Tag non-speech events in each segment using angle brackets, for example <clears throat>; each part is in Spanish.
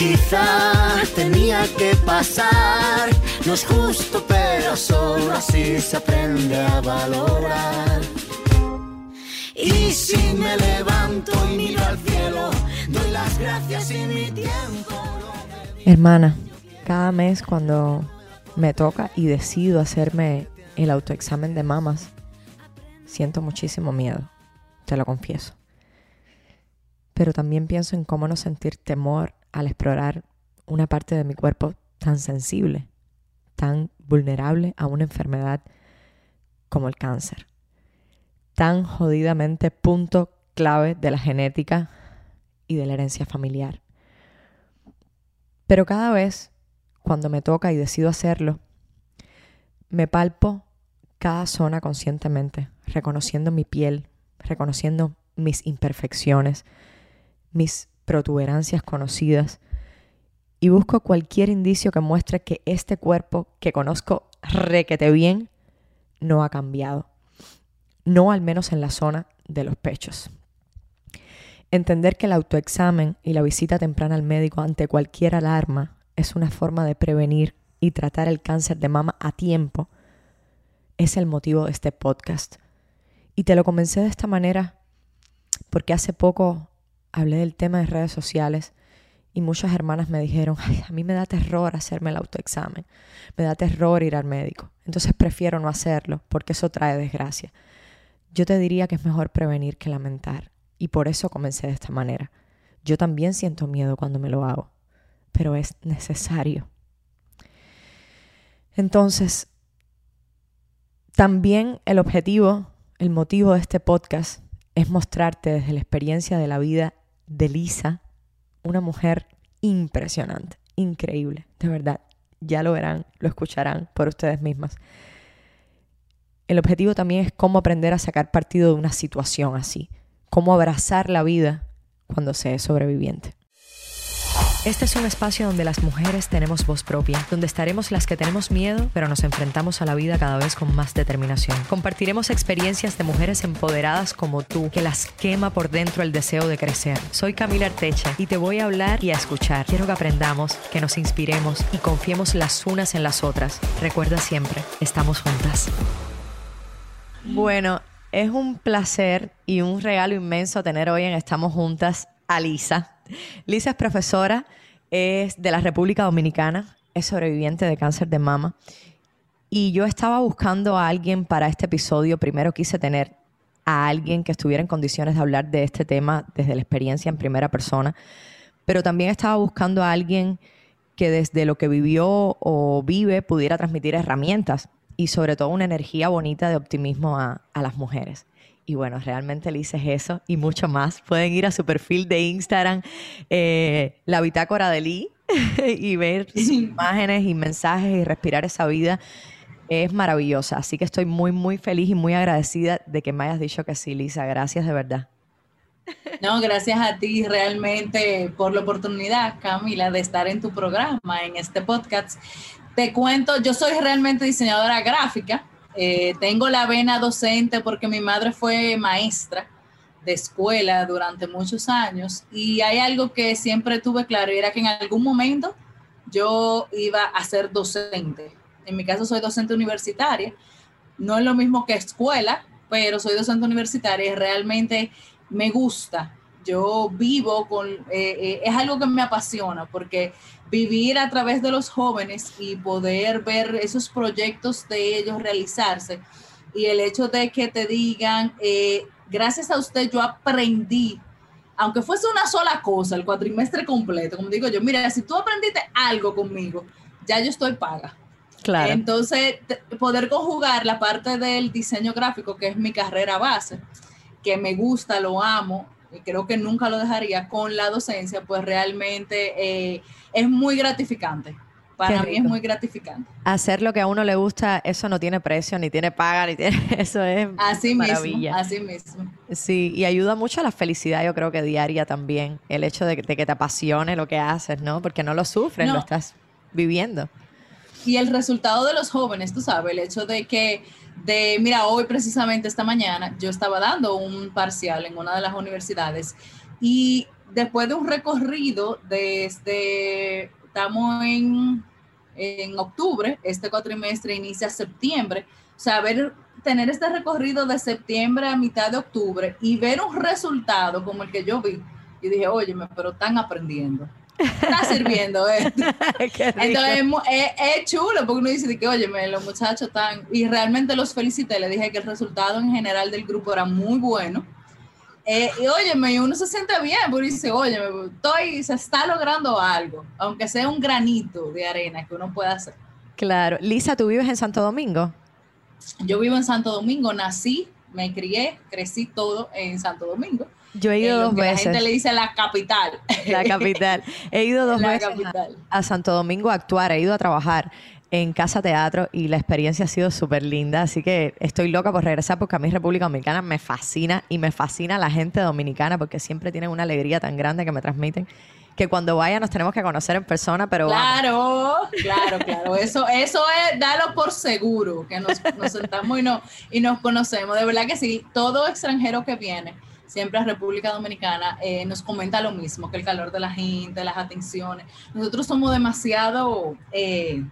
Quizá tenía que pasar, no es justo, pero solo así se aprende a valorar. Y si me levanto y miro al cielo, doy las gracias y mi tiempo. Hermana, cada mes cuando me toca y decido hacerme el autoexamen de mamas, siento muchísimo miedo, te lo confieso. Pero también pienso en cómo no sentir temor al explorar una parte de mi cuerpo tan sensible, tan vulnerable a una enfermedad como el cáncer, tan jodidamente punto clave de la genética y de la herencia familiar. Pero cada vez, cuando me toca y decido hacerlo, me palpo cada zona conscientemente, reconociendo mi piel, reconociendo mis imperfecciones, mis protuberancias conocidas y busco cualquier indicio que muestre que este cuerpo que conozco requete bien no ha cambiado. No al menos en la zona de los pechos. Entender que el autoexamen y la visita temprana al médico ante cualquier alarma es una forma de prevenir y tratar el cáncer de mama a tiempo es el motivo de este podcast. Y te lo comencé de esta manera porque hace poco hablé del tema de redes sociales y muchas hermanas me dijeron, a mí me da terror hacerme el autoexamen, me da terror ir al médico, entonces prefiero no hacerlo porque eso trae desgracia. Yo te diría que es mejor prevenir que lamentar y por eso comencé de esta manera. Yo también siento miedo cuando me lo hago, pero es necesario. Entonces, también el objetivo, el motivo de este podcast es mostrarte desde la experiencia de la vida de Lisa, una mujer impresionante, increíble, de verdad. Ya lo verán, lo escucharán por ustedes mismas. El objetivo también es cómo aprender a sacar partido de una situación así, cómo abrazar la vida cuando se es sobreviviente. Este es un espacio donde las mujeres tenemos voz propia, donde estaremos las que tenemos miedo, pero nos enfrentamos a la vida cada vez con más determinación. Compartiremos experiencias de mujeres empoderadas como tú, que las quema por dentro el deseo de crecer. Soy Camila Arteche y te voy a hablar y a escuchar. Quiero que aprendamos, que nos inspiremos y confiemos las unas en las otras. Recuerda siempre, estamos juntas. Bueno, es un placer y un regalo inmenso tener hoy en Estamos Juntas a Lisa. Lisa es profesora, es de la República Dominicana, es sobreviviente de cáncer de mama. Y yo estaba buscando a alguien para este episodio. Primero quise tener a alguien que estuviera en condiciones de hablar de este tema desde la experiencia en primera persona, pero también estaba buscando a alguien que desde lo que vivió o vive pudiera transmitir herramientas y sobre todo una energía bonita de optimismo a, a las mujeres. Y bueno, realmente le hice eso y mucho más. Pueden ir a su perfil de Instagram, eh, la bitácora de Lee, <laughs> y ver sus <laughs> imágenes y mensajes y respirar esa vida. Es maravillosa. Así que estoy muy, muy feliz y muy agradecida de que me hayas dicho que sí, Lisa. Gracias de verdad. No, gracias a ti realmente por la oportunidad, Camila, de estar en tu programa, en este podcast. Te cuento, yo soy realmente diseñadora gráfica. Eh, tengo la vena docente porque mi madre fue maestra de escuela durante muchos años y hay algo que siempre tuve claro era que en algún momento yo iba a ser docente. En mi caso soy docente universitaria. No es lo mismo que escuela, pero soy docente universitaria y realmente me gusta. Yo vivo con, eh, eh, es algo que me apasiona porque vivir a través de los jóvenes y poder ver esos proyectos de ellos realizarse y el hecho de que te digan, eh, gracias a usted yo aprendí, aunque fuese una sola cosa, el cuatrimestre completo, como digo yo, mira, si tú aprendiste algo conmigo, ya yo estoy paga. Claro. Entonces, poder conjugar la parte del diseño gráfico, que es mi carrera base, que me gusta, lo amo, y creo que nunca lo dejaría con la docencia, pues realmente eh, es muy gratificante. Para mí es muy gratificante. Hacer lo que a uno le gusta, eso no tiene precio, ni tiene paga, ni tiene, <laughs> eso es así maravilla. Mismo, así mismo. Sí, y ayuda mucho a la felicidad, yo creo que diaria también, el hecho de, que te apasione lo que haces, ¿no? Porque no lo sufres, lo estás viviendo. Y el resultado de los jóvenes, tú sabes, el hecho de que, de, mira, hoy precisamente esta mañana yo estaba dando un parcial en una de las universidades y después de un recorrido desde, estamos en en octubre, este cuatrimestre inicia septiembre, o sea, ver, tener este recorrido de septiembre a mitad de octubre y ver un resultado como el que yo vi, y dije, oye, pero están aprendiendo. Está sirviendo <laughs> esto. Entonces es, chulo porque uno dice que, oye, los muchachos están, y realmente los felicité, le dije que el resultado en general del grupo era muy bueno eh, y óyeme, uno se siente bien, porque dice, oye, estoy, se está logrando algo, aunque sea un granito de arena que uno pueda hacer. Claro. Lisa, ¿tú vives en Santo Domingo? Yo vivo en Santo Domingo, nací, me crié, crecí todo en Santo Domingo. Yo he ido dos veces. La gente le dice la capital. La capital. He ido dos <laughs> veces a, Santo Domingo a actuar, he ido a trabajar en Casa Teatro y la experiencia ha sido súper linda, así que estoy loca por regresar porque a mí República Dominicana me fascina y me fascina la gente dominicana porque siempre tienen una alegría tan grande que me transmiten que cuando vaya nos tenemos que conocer en persona, pero claro, claro, claro, eso, eso es dalo por seguro que nos, sentamos y, no, y nos conocemos, de verdad que sí, todo extranjero que viene siempre a República Dominicana eh, nos comenta lo mismo, que el calor de la gente, las atenciones. Nosotros somos demasiado eh,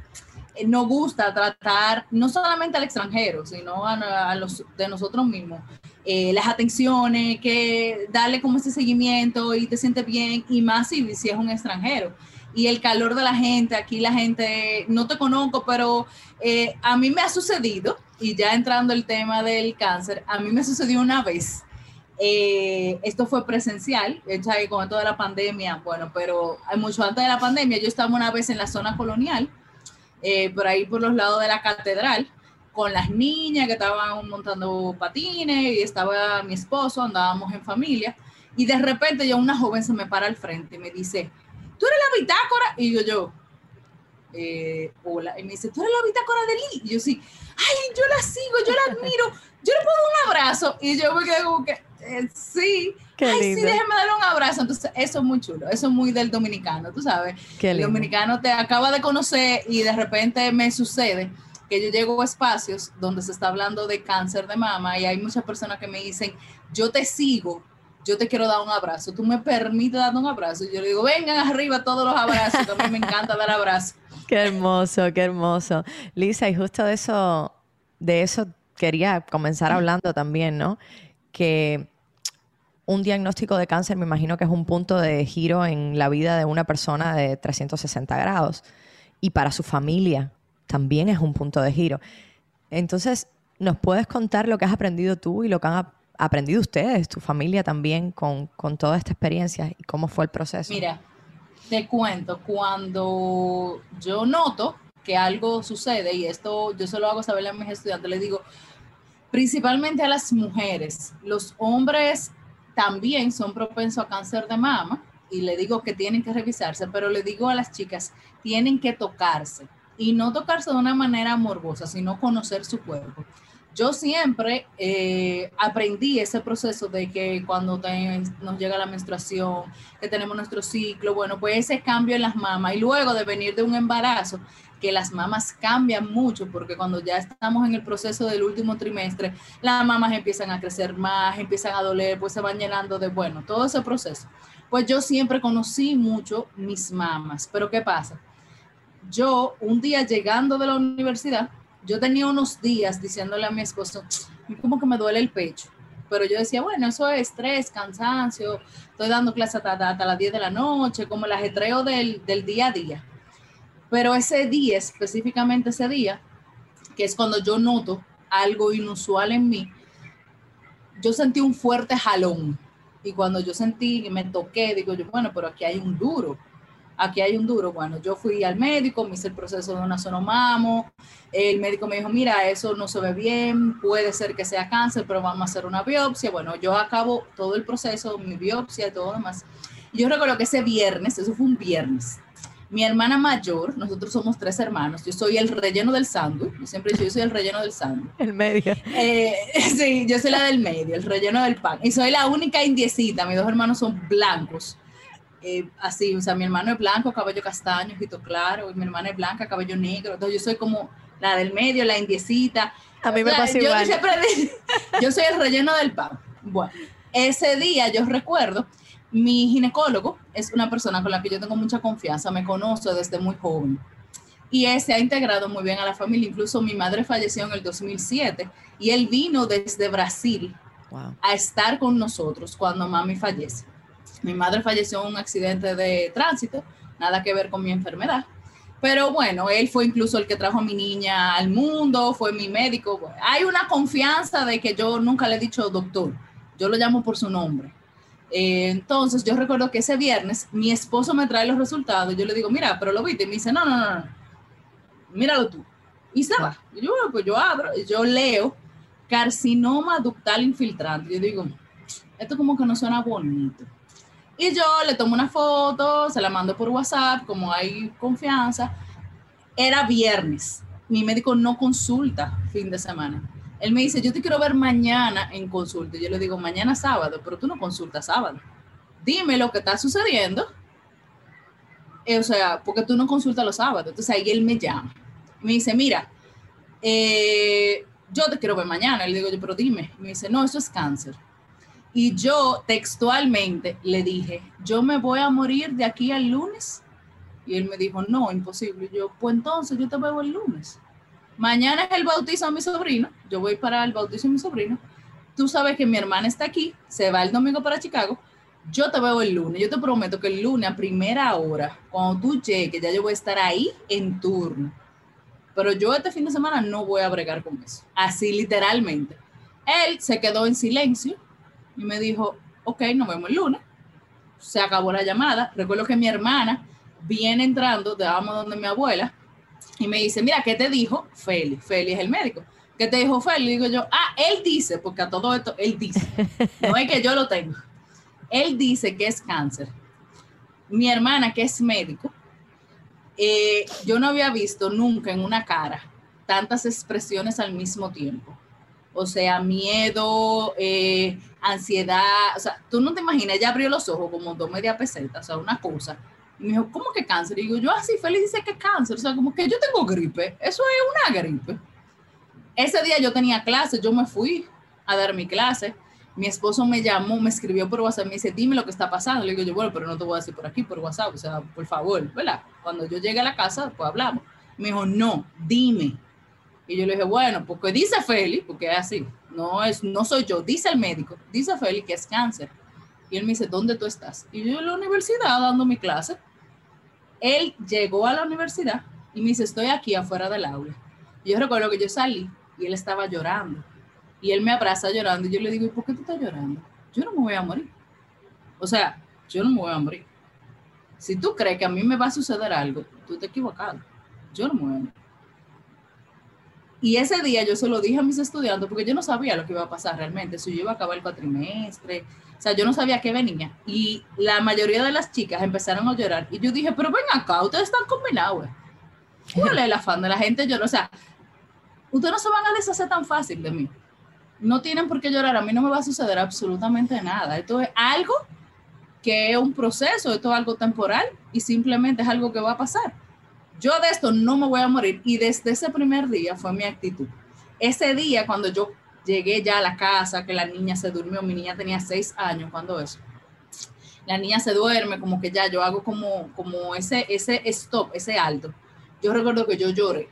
nos gusta tratar no solamente al extranjero, sino a, los de nosotros mismos. Eh, las atenciones, que darle como ese seguimiento y te sientes bien, y más si, si es un extranjero. Y el calor de la gente, aquí la gente, no te conozco, pero eh, a mí me ha sucedido, y ya entrando el tema del cáncer, a mí me sucedió una vez. Esto fue presencial, hecha con toda la pandemia, bueno, pero mucho antes de la pandemia, yo estaba una vez en la zona colonial, eh, por ahí por los lados de la catedral, con las niñas que estaban montando patines y estaba mi esposo, andábamos en familia. Y de repente ya una joven se me para al frente y me dice, ¿tú eres la bitácora? Y yo, yo, eh, hola. Y me dice, ¿tú eres la bitácora de Lee? Y yo sí, ay, yo la sigo, yo la admiro, yo le puedo un abrazo. Y yo me quedé como que, eh, sí. Ay, sí, déjeme darle un abrazo. Entonces, eso es muy chulo, eso es muy del dominicano, tú sabes. el dominicano te acaba de conocer y de repente me sucede que yo llego a espacios donde se está hablando de cáncer de mama y hay muchas personas que me dicen, yo te sigo, yo te quiero dar un abrazo, tú me permites dar un abrazo. Y yo le digo, vengan arriba todos los abrazos, mí me encanta dar abrazos. <laughs> Qué hermoso, qué hermoso. Lisa, y justo de eso, de eso quería comenzar hablando también, ¿no? Que un diagnóstico de cáncer me imagino que es un punto de giro en la vida de una persona de 360 grados. Y para su familia también es un punto de giro. Entonces, ¿nos puedes contar lo que has aprendido tú y lo que han aprendido ustedes, tu familia también, con, con toda esta experiencia y cómo fue el proceso? Mira, te cuento, cuando yo noto que algo sucede, y esto yo se lo hago saber a mis estudiantes, les digo, principalmente a las mujeres, los hombres también son propensos a cáncer de mama y le digo que tienen que revisarse, pero le digo a las chicas, tienen que tocarse y no tocarse de una manera morbosa, sino conocer su cuerpo. Yo siempre eh, aprendí ese proceso de que cuando nos llega la menstruación, que tenemos nuestro ciclo, bueno, pues ese cambio en las mamas y luego de venir de un embarazo, que las mamas cambian mucho porque cuando ya estamos en el proceso del último trimestre, las mamas empiezan a crecer más, empiezan a doler, pues se van llenando de, bueno, todo ese proceso. Pues yo siempre conocí mucho mis mamas, pero ¿qué pasa? Yo un día llegando de la universidad, yo tenía unos días diciéndole a mi esposo, como que me duele el pecho. Pero yo decía, bueno, eso es estrés, cansancio, estoy dando clases hasta, hasta, las 10 de la noche, como el ajetreo del, del día a día. Pero ese día, específicamente ese día, que es cuando yo noto algo inusual en mí, yo sentí un fuerte jalón. Y cuando yo sentí que me toqué, digo yo, bueno, pero aquí hay un duro. aquí hay un duro. Bueno, yo fui al médico, me hice el proceso de una sonomamo, el médico me dijo, mira, eso no se ve bien, puede ser que sea cáncer, pero vamos a hacer una biopsia. Bueno, yo acabo todo el proceso, mi biopsia todo lo demás. Yo recuerdo que ese viernes, eso fue un viernes, mi hermana mayor, nosotros somos tres hermanos, yo soy el relleno del sándwich, yo siempre digo, yo soy el relleno del sándwich. El medio. Eh, <laughs> sí, yo soy la del medio, el relleno del pan. Y soy la única indiecita, mis dos hermanos son blancos. Eh, así, o sea, mi hermano es blanco, cabello castaño, ojito claro, y mi hermana es blanca, cabello negro. Entonces yo soy como la del medio, la indiecita. A mí me pasa yo igual. siempre <laughs> yo soy el relleno del pan. Bueno, ese día yo recuerdo, mi ginecólogo es una persona con la que yo tengo mucha confianza, me conoce desde muy joven y él se ha integrado muy bien a la familia. Incluso mi madre falleció en el 2007 y él vino desde Brasil Wow. a estar con nosotros cuando mami fallece. Mi madre falleció en un accidente de tránsito, nada que ver con mi enfermedad. Pero bueno, él fue incluso el que trajo a mi niña al mundo, fue mi médico. Hay una confianza de que yo nunca le he dicho doctor, yo lo llamo por su nombre. Eh, entonces yo recuerdo que ese viernes mi esposo me trae los resultados, yo le digo, mira, pero lo viste, y me dice, no, no, no, no, míralo tú. Y. Y yo, pues yo abro, yo leo carcinoma ductal infiltrante. Yo digo, esto como que no suena bonito. Y yo le tomo una foto, se la mando por WhatsApp, como hay confianza. Era viernes. Mi médico no consulta fin de semana. Él me dice, yo te quiero ver mañana en consulta. Yo le digo, mañana sábado, pero tú no consultas sábado. Dime lo que está sucediendo. Eh, o sea, porque tú no consultas los sábados. Entonces ahí él me llama. Me dice, mira, eh, yo te quiero ver mañana. Le digo yo, pero dime. Me dice, no, eso es cáncer. Y yo textualmente le dije, yo me voy a morir de aquí al lunes. Y él me dijo, no, imposible. Yo, pues entonces yo te veo el lunes. Mañana es el bautizo de mi sobrino. Yo voy para el bautizo de mi sobrino. Tú sabes que mi hermana está aquí, se va el domingo para Chicago. Yo te veo el lunes. Yo te prometo que el lunes a primera hora, cuando tú llegues, ya yo voy a estar ahí en turno. Pero yo este fin de semana no voy a bregar con eso. Así literalmente. Él se quedó en silencio y me dijo, ok, nos vemos el lunes. Se acabó la llamada. Recuerdo que mi hermana viene entrando, vamos donde mi abuela, y me dice, mira, ¿qué te dijo Feli? Feli es el médico. ¿Qué te dijo Feli? Digo yo, ah, él dice, porque a todo esto, él dice. No es que yo lo tengo. Él dice que es cáncer. Mi hermana, que es médico, eh, yo no había visto nunca en una cara tantas expresiones al mismo tiempo. O sea, miedo, eh, ansiedad, o sea, tú no te imaginas, ella abrió los ojos como dos media pesetas, o sea, una cosa. Y me dijo, ¿cómo que cáncer? Y digo, yo así, Feliz dice que cáncer, o sea, como que yo tengo gripe, eso es una gripe. Ese día yo tenía clase, yo me fui a dar mi clase, mi esposo me llamó, me escribió por WhatsApp, me dice, dime lo que está pasando. Le digo yo, bueno, pero no te voy a decir por aquí, por WhatsApp, o sea, por favor, ¿verdad? Cuando yo llegue a la casa, pues hablamos. Me dijo, no, dime. Y yo le dije, bueno, porque dice Feli, porque es así, no, es, no soy yo, dice el médico, dice Feli que es cáncer. Y él me dice, ¿dónde tú estás? Y yo en la universidad dando mi clase. Él llegó a la universidad y me dice, estoy aquí afuera del aula. Yo recuerdo que yo salí y él estaba llorando. Y él me abraza llorando y yo le digo, ¿y por qué tú estás llorando? Yo no me voy a morir. O sea, yo no me voy a morir. Si tú crees que a mí me va a suceder algo, tú te equivocado. Yo no me voy a morir. Y ese día yo se lo dije a mis estudiantes porque yo no sabía lo que iba a pasar realmente, si yo iba a acabar el cuatrimestre, o sea, yo no sabía qué venía. Y la mayoría de las chicas empezaron a llorar. Y yo dije, pero ven acá, ustedes están combinados. güey. ¿Cuál es el afán de la gente llorar? O sea, ustedes no se van a deshacer tan fácil de mí. No tienen por qué llorar. A mí no me va a suceder absolutamente nada. Esto es algo que es un proceso, esto es algo temporal y simplemente es algo que va a pasar. Yo de esto no me voy a morir. Y desde ese primer día fue mi actitud. Ese día, cuando yo llegué ya a la casa, que la niña se durmió, mi niña tenía seis años cuando eso. La niña se duerme, como que ya yo hago como, como ese, ese stop, ese alto. Yo recuerdo que yo lloré.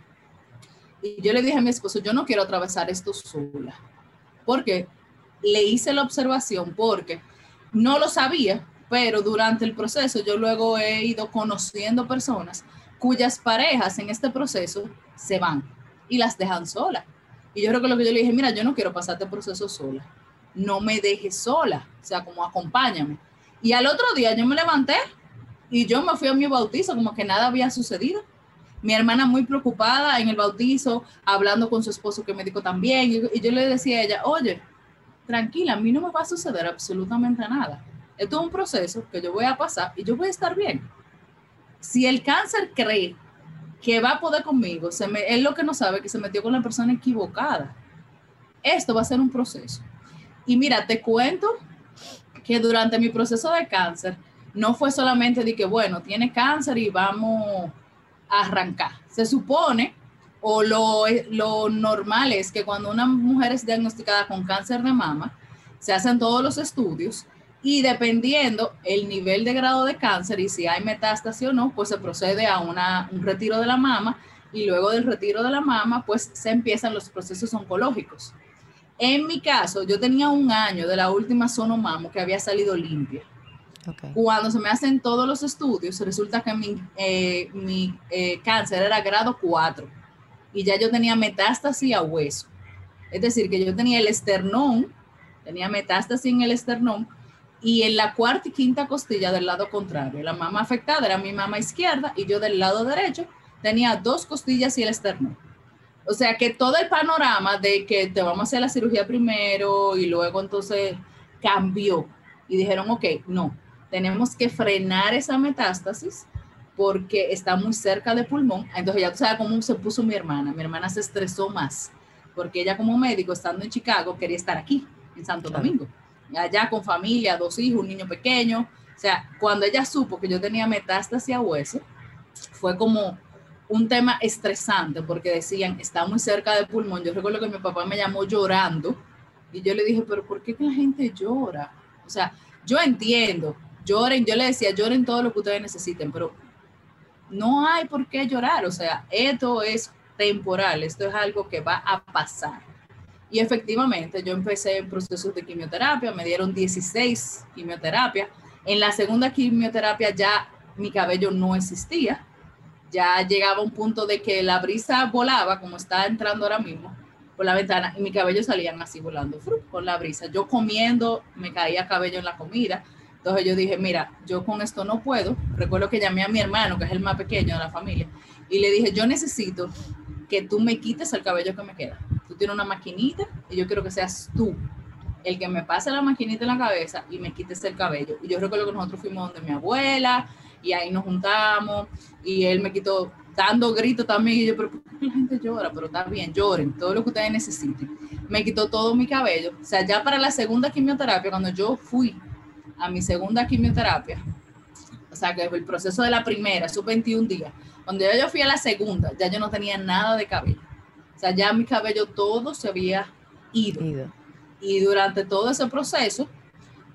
Y yo le dije a mi esposo, yo no quiero atravesar esto sola. Porque le hice la observación, porque no lo sabía, pero durante el proceso yo luego he ido conociendo personas cuyas parejas en este proceso se van y las dejan solas. Y yo creo que lo que yo le dije, mira, yo no quiero pasar este proceso sola. No me dejes sola, o sea, como acompáñame. Y al otro día yo me levanté Y yo me fui a mi bautizo como que nada había sucedido. Mi hermana muy preocupada en el bautizo, hablando con su esposo que me dijo también. Y, yo le decía a ella, oye, tranquila, a mí no me va a suceder absolutamente nada. Esto es un proceso que yo voy a pasar y yo voy a estar bien. Si el cáncer cree que va a poder conmigo, se me, él lo que no sabe que se metió con la persona equivocada. Esto va a ser un proceso. Y mira, te cuento que durante mi proceso de cáncer, no fue solamente de que, bueno, tiene cáncer y vamos a arrancar. Se supone, o lo, lo normal es que cuando una mujer es diagnosticada con cáncer de mama, se hacen todos los estudios y dependiendo el nivel de grado de cáncer y si hay metástasis o no, pues se procede a una, un retiro de la mama y luego del retiro de la mama, pues se empiezan los procesos oncológicos. En mi caso, yo tenía un año de la última sonomamo que había salido limpia. Cuando se me hacen todos los estudios, resulta que mi, eh, mi eh, cáncer era grado 4 y ya yo tenía metástasis a hueso. Es decir, que yo tenía el esternón, tenía metástasis en el esternón y en la cuarta y quinta costilla del lado contrario. La mama afectada era mi mama izquierda y yo del lado derecho tenía dos costillas y el esternón. O sea que todo el panorama de que te vamos a hacer la cirugía primero y luego entonces cambió y dijeron, ok, no, tenemos que frenar esa metástasis porque está muy cerca de pulmón. Entonces ya tú sabes cómo se puso mi hermana. Mi hermana se estresó más porque ella como médico, estando en Chicago, quería estar aquí, en Santo Domingo, allá con familia, dos hijos, un niño pequeño. O sea, cuando ella supo que yo tenía metástasis a hueso, fue como un tema estresante porque decían, está muy cerca de pulmón. Yo recuerdo que mi papá me llamó llorando y yo le dije, pero ¿por qué la gente llora? O sea, yo entiendo lloren, yo le decía, lloren todo lo que ustedes necesiten, pero no hay por qué llorar, o sea, esto es temporal, esto es algo que va a pasar. Y efectivamente, yo empecé en procesos de quimioterapia, me dieron 16 quimioterapias. En la segunda quimioterapia ya mi cabello no existía, ya llegaba un punto de que la brisa volaba, como está entrando ahora mismo, por la ventana, y mi cabello salían así volando, con la brisa. Yo comiendo, me caía cabello en la comida. Entonces yo dije, mira, yo con esto no puedo. Recuerdo que llamé a mi hermano, que es el más pequeño de la familia, y le dije, yo necesito que tú me quites el cabello que me queda. Tienes una maquinita y yo quiero que seas tú el que me pase la maquinita en la cabeza y me quites el cabello. Y yo recuerdo que nosotros fuimos donde mi abuela y ahí nos juntamos y él me quitó dando gritos también y yo, pero ¿por qué la gente llora? Pero está bien, lloren, todo lo que ustedes necesiten. Me quitó todo mi cabello. O sea, ya para la segunda quimioterapia, cuando yo fui a mi segunda quimioterapia, o sea, que el proceso de la primera, esos 21 días, cuando yo fui a la segunda, ya yo no tenía nada de cabello. O sea, ya mi cabello todo se había ido. ido. Y durante todo ese proceso,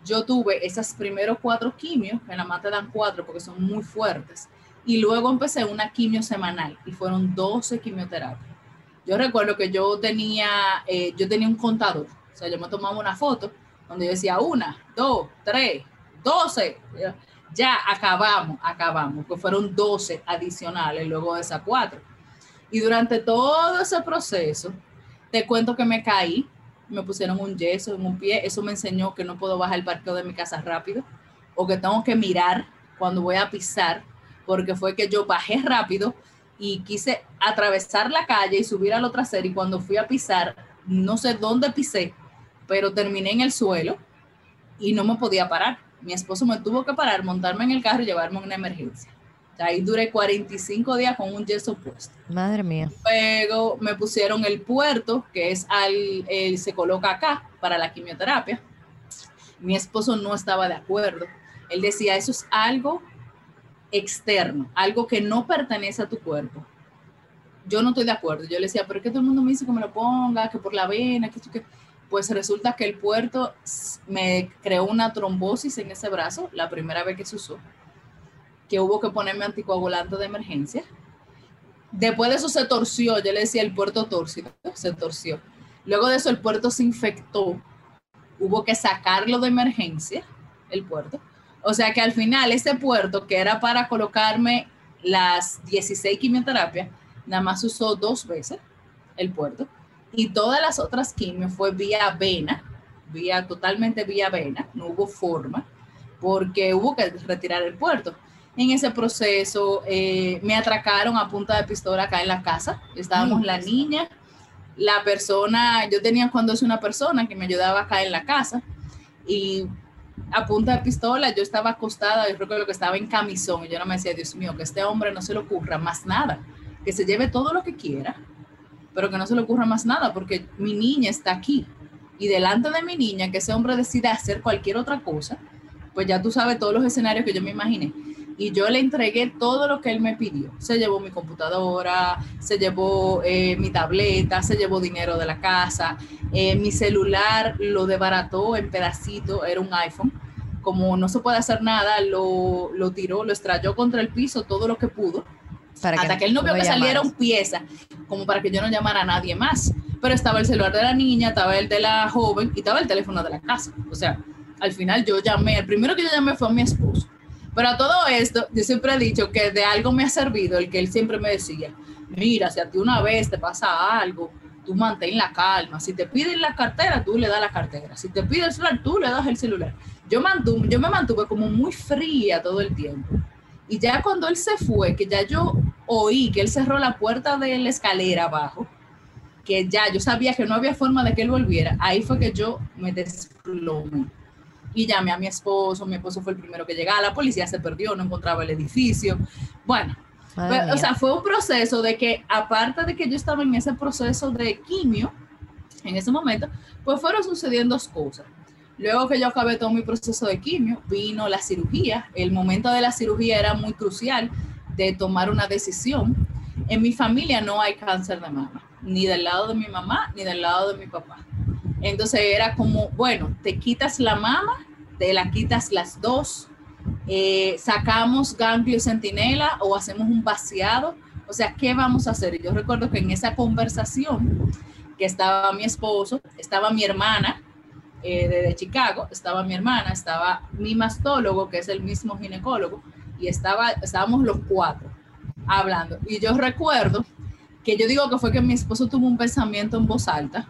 yo tuve esas primeros cuatro quimios, en la más te dan cuatro porque son muy fuertes, y luego empecé una quimio semanal y fueron 12 quimioterapias. Yo recuerdo que yo tenía, eh, yo tenía un contador, o sea, yo me tomaba una foto donde yo decía una, dos, tres, doce, ya acabamos, acabamos, que fueron doce adicionales luego de esas cuatro. Y durante todo ese proceso, te cuento que me caí, me pusieron un yeso en un pie, eso me enseñó que no puedo bajar el parqueo de mi casa rápido o que tengo que mirar cuando voy a pisar, porque fue que yo bajé rápido y quise atravesar la calle y subir al otro trasero y cuando fui a pisar, no sé dónde pisé, pero terminé en el suelo y no me podía parar. Mi esposo me tuvo que parar, montarme en el carro y llevarme a una emergencia. Ahí duré 45 días con un yeso puesto. Madre mía. Luego me pusieron el puerto, que es al, el, se coloca acá para la quimioterapia. Mi esposo no estaba de acuerdo. Él decía, eso es algo externo, algo que no pertenece a tu cuerpo. Yo no estoy de acuerdo. Yo le decía, pero es que todo el mundo me dice que me lo ponga, que por la vena, que, que pues resulta que el puerto me creó una trombosis en ese brazo, la primera vez que se usó, que hubo que ponerme anticoagulante de emergencia. Después de eso se torció, yo le decía el puerto torcido, se torció. Luego de eso el puerto se infectó, hubo que sacarlo de emergencia, el puerto. O sea que al final ese puerto que era para colocarme las 16 quimioterapias, nada más usó dos veces el puerto y todas las otras quimios fue vía vena, vía totalmente vía vena, no hubo forma, porque hubo que retirar el puerto. En ese proceso eh, me atracaron a punta de pistola acá en la casa. Estábamos la niña, la persona, yo tenía cuando es una persona que me ayudaba acá en la casa y a punta de pistola yo estaba acostada, yo creo que estaba en camisón y yo no me decía, Dios mío, que este hombre no se le ocurra más nada, que se lleve todo lo que quiera, pero que no se le ocurra más nada porque mi niña está aquí y delante de mi niña, que ese hombre decida hacer cualquier otra cosa, pues ya tú sabes todos los escenarios que yo me imaginé. Y yo le entregué todo lo que él me pidió. Se llevó mi computadora, se llevó eh, mi tableta, se llevó dinero de la casa, eh, mi celular lo debarató en pedacitos, era un iPhone. Como no se puede hacer nada, lo, lo tiró, lo estrelló contra el piso todo lo que pudo. hasta que, él no vio que saliera un pieza, como para que yo no llamara a nadie más pero estaba el celular de la niña, estaba el de la joven y estaba el teléfono de la casa. O sea, al final yo llamé, el primero que yo llamé fue a mi esposo. Pero a todo esto, yo siempre he dicho que de algo me ha servido el que él siempre me decía, mira, si a ti una vez te pasa algo, tú mantén la calma. Si te piden la cartera, tú le das la cartera. Si te piden el celular, tú le das el celular. Yo, yo me mantuve como muy fría todo el tiempo. Y ya cuando él se fue, que ya yo oí que él cerró la puerta de la escalera abajo, que ya yo sabía que no había forma de que él volviera, ahí fue que yo me desplomé. Y llamé a mi esposo, mi esposo fue el primero que llegaba, la policía se perdió, no encontraba el edificio. Bueno, o sea, fue un proceso de que, aparte de que yo estaba en ese proceso de quimio, en ese momento, pues fueron sucediendo dos cosas. Luego que yo acabé todo mi proceso de quimio, vino la cirugía. El momento de la cirugía era muy crucial de tomar una decisión. En mi familia no hay cáncer de mama ni del lado de mi mamá, ni del lado de mi papá. Entonces era como, bueno, te quitas la mama, te la quitas las dos, eh, sacamos ganglio centinela o hacemos un vaciado. O sea, ¿qué vamos a hacer? Yo recuerdo que en esa conversación que estaba mi esposo, estaba mi hermana eh, de, Chicago, estaba mi hermana, estaba mi mastólogo, que es el mismo ginecólogo, y estaba, estábamos los cuatro hablando. Y yo recuerdo que yo digo que fue que mi esposo tuvo un pensamiento en voz alta.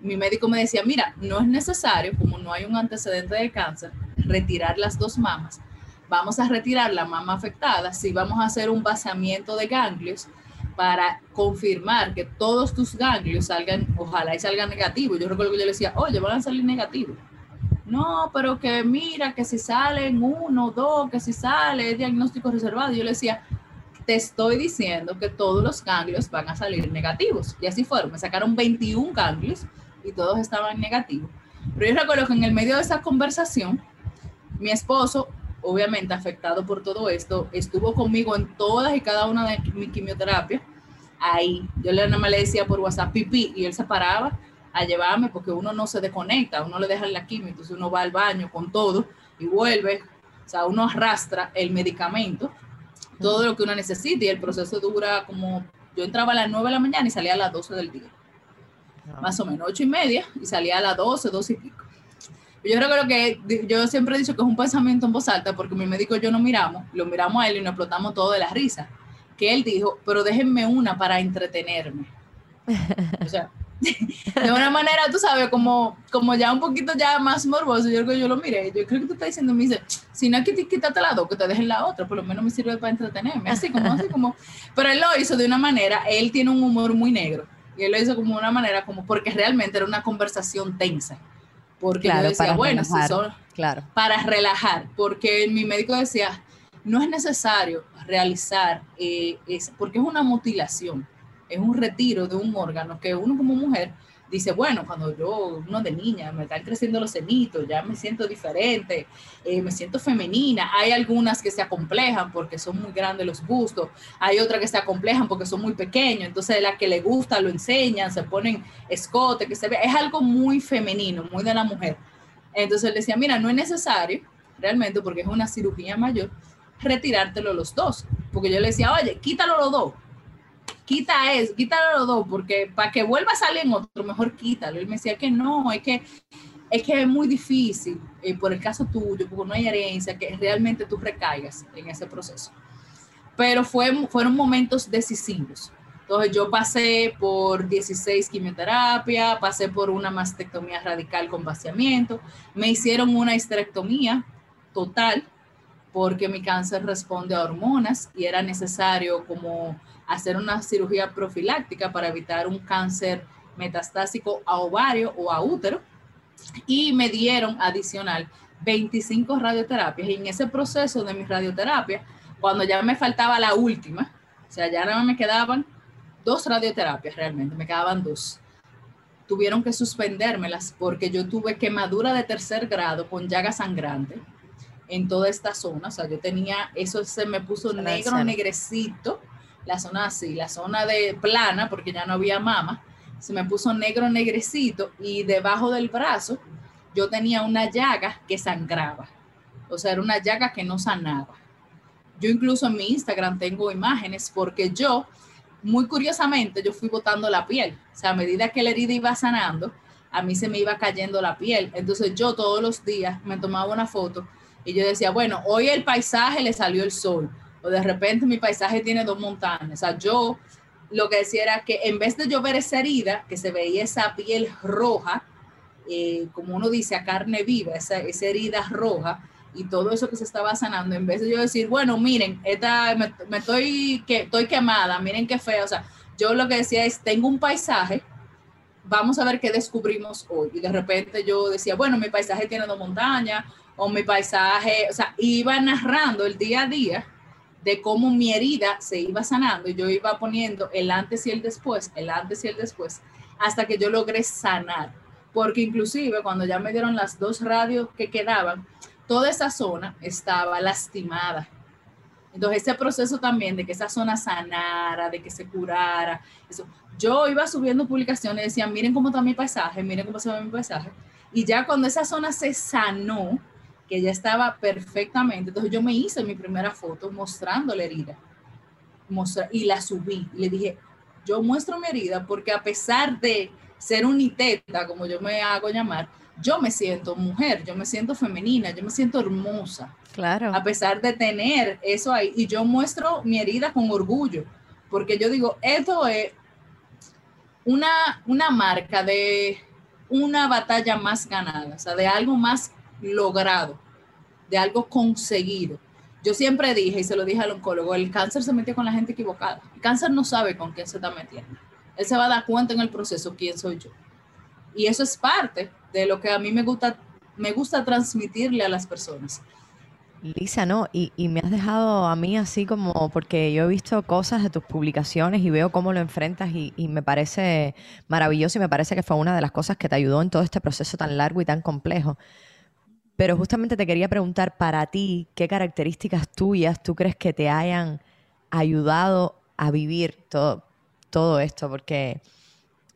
Mi médico me decía, mira, no es necesario, como no hay un antecedente de cáncer, retirar las dos mamas. Vamos a retirar la mama afectada, si vamos a hacer un vaciamiento de ganglios para confirmar que todos tus ganglios salgan, ojalá y salgan negativos. Yo recuerdo que yo le decía, oye, van a salir negativos. No, pero que mira, que si salen uno, dos, que si sale diagnóstico reservado. Yo le decía, te estoy diciendo que todos los ganglios van a salir negativos. Y así fueron, me sacaron 21 ganglios y todos estaban negativos. Pero yo recuerdo que en el medio de esa conversación, mi esposo, obviamente afectado por todo esto, estuvo conmigo en todas y cada una de mi quimioterapia. Ahí, yo le, nada le decía por WhatsApp pipí y él se paraba a llevarme porque uno no se desconecta, uno le deja la quimio, entonces uno va al baño con todo y vuelve, o sea, uno arrastra el medicamento todo lo que uno necesita y el proceso dura como, yo entraba a las 9 de la mañana y salía a las 12 del día, ah. más o menos 8 y media y salía a las 12, 12 y pico. Yo creo que yo siempre he dicho que es un pensamiento en voz alta porque mi médico y yo no miramos, lo miramos a él y nos explotamos todo de la risa. Que él dijo, pero déjenme una para entretenerme. <laughs> O sea, <laughs> de una manera, tú sabes, como, como ya un poquito ya más morboso, yo creo que yo lo miré, yo creo que tú estás diciendo, me dice, si no, quítate la dos, que te dejen la otra, por lo menos me sirve para entretenerme, así como, así como, <laughs> pero él lo hizo de una manera, él tiene un humor muy negro, y él lo hizo como una manera, como porque realmente era una conversación tensa, porque yo decía, bueno, si son, claro. para relajar, porque mi médico decía, no es necesario realizar, eh, es, porque es una mutilación, es un retiro de un órgano que uno como mujer dice, bueno, cuando yo, uno de niña, me están creciendo los senitos, ya me siento diferente, eh, me siento femenina. Hay algunas que se acomplejan porque son muy grandes los bustos, hay otras que se acomplejan porque son muy pequeños, entonces la que le gusta lo enseñan, se ponen escote, que se ve, es algo muy femenino, muy de la mujer. Entonces él decía, mira, no es necesario, realmente, porque es una cirugía mayor, retirártelo los dos. Porque yo le decía, oye, quítalo los dos quita eso, quítalo los dos, porque para que vuelva a salir en otro, mejor quítalo. Él me decía que no, es que es que es muy difícil, eh, por el caso tuyo, porque no hay herencia, que realmente tú recaigas en ese proceso. Pero fue, fueron momentos decisivos. Entonces yo pasé por 16 quimioterapia, pasé por una mastectomía radical con vaciamiento, me hicieron una histerectomía total, porque mi cáncer responde a hormonas y era necesario como hacer una cirugía profiláctica para evitar un cáncer metastásico a ovario o a útero y me dieron adicional 25 radioterapias y en ese proceso de mi radioterapia, cuando ya me faltaba la última, o sea, ya no me quedaban dos radioterapias realmente, me quedaban dos. Tuvieron que suspendérmelas porque yo tuve quemadura de tercer grado con llaga sangrante en toda esta zona. O sea, yo tenía, eso se me puso negro, negrecito, la zona así, la zona de plana, porque ya no había mama, se me puso negro, negrecito y debajo del brazo yo tenía una llaga que sangraba. O sea, era una llaga que no sanaba. Yo incluso en mi Instagram tengo imágenes porque yo, muy curiosamente, yo fui botando la piel. O sea, a medida que la herida iba sanando, a mí se me iba cayendo la piel. Entonces yo todos los días me tomaba una foto y yo decía, bueno, hoy el paisaje le salió el sol. De repente mi paisaje tiene dos montañas. O sea, yo lo que decía era que en vez de yo ver esa herida, que se veía esa piel roja, eh, como uno dice, a carne viva, esa, esa, herida roja y todo eso que se estaba sanando, en vez de yo decir, bueno, miren, esta, me, estoy, que, estoy quemada, miren qué feo, o sea, yo lo que decía es, tengo un paisaje, vamos a ver qué descubrimos hoy. Y de repente yo decía, bueno, mi paisaje tiene dos montañas, o mi paisaje, o sea, iba narrando el día a día de cómo mi herida se iba sanando yo iba poniendo el antes y el después, el antes y el después, hasta que yo logré sanar porque inclusive cuando ya me dieron las dos radios que quedaban, toda esa zona estaba lastimada. Entonces ese proceso también de que esa zona sanara, de que se curara, eso. Yo iba subiendo publicaciones, decía, miren cómo está mi paisaje, miren cómo se ve mi paisaje. Y ya cuando esa zona se sanó, que ya estaba perfectamente, entonces yo me hice mi primera foto mostrando la herida. y la subí. Y le dije, yo muestro mi herida porque a pesar de ser uniteta, como yo me hago llamar, yo me siento mujer, yo me siento femenina, yo me siento hermosa. Claro. A pesar de tener eso ahí. Y yo muestro mi herida con orgullo, porque yo digo, esto es una, una marca de una batalla más ganada, o sea, de algo más logrado, de algo conseguido. Yo siempre dije, y se lo dije al oncólogo, el cáncer se mete con la gente equivocada. El cáncer no sabe con quién se está metiendo él se va a dar cuenta en el proceso quién soy yo. Y eso es parte de lo que a mí me gusta, me gusta transmitirle a las personas. Lisa, ¿no? Y, me has dejado a mí así como, porque yo he visto cosas de tus publicaciones y veo cómo lo enfrentas y, y, me parece maravilloso y me parece que fue una de las cosas que te ayudó en todo este proceso tan largo y tan complejo. Pero justamente te quería preguntar para ti, ¿qué características tuyas tú crees que te hayan ayudado a vivir todo, todo esto, porque,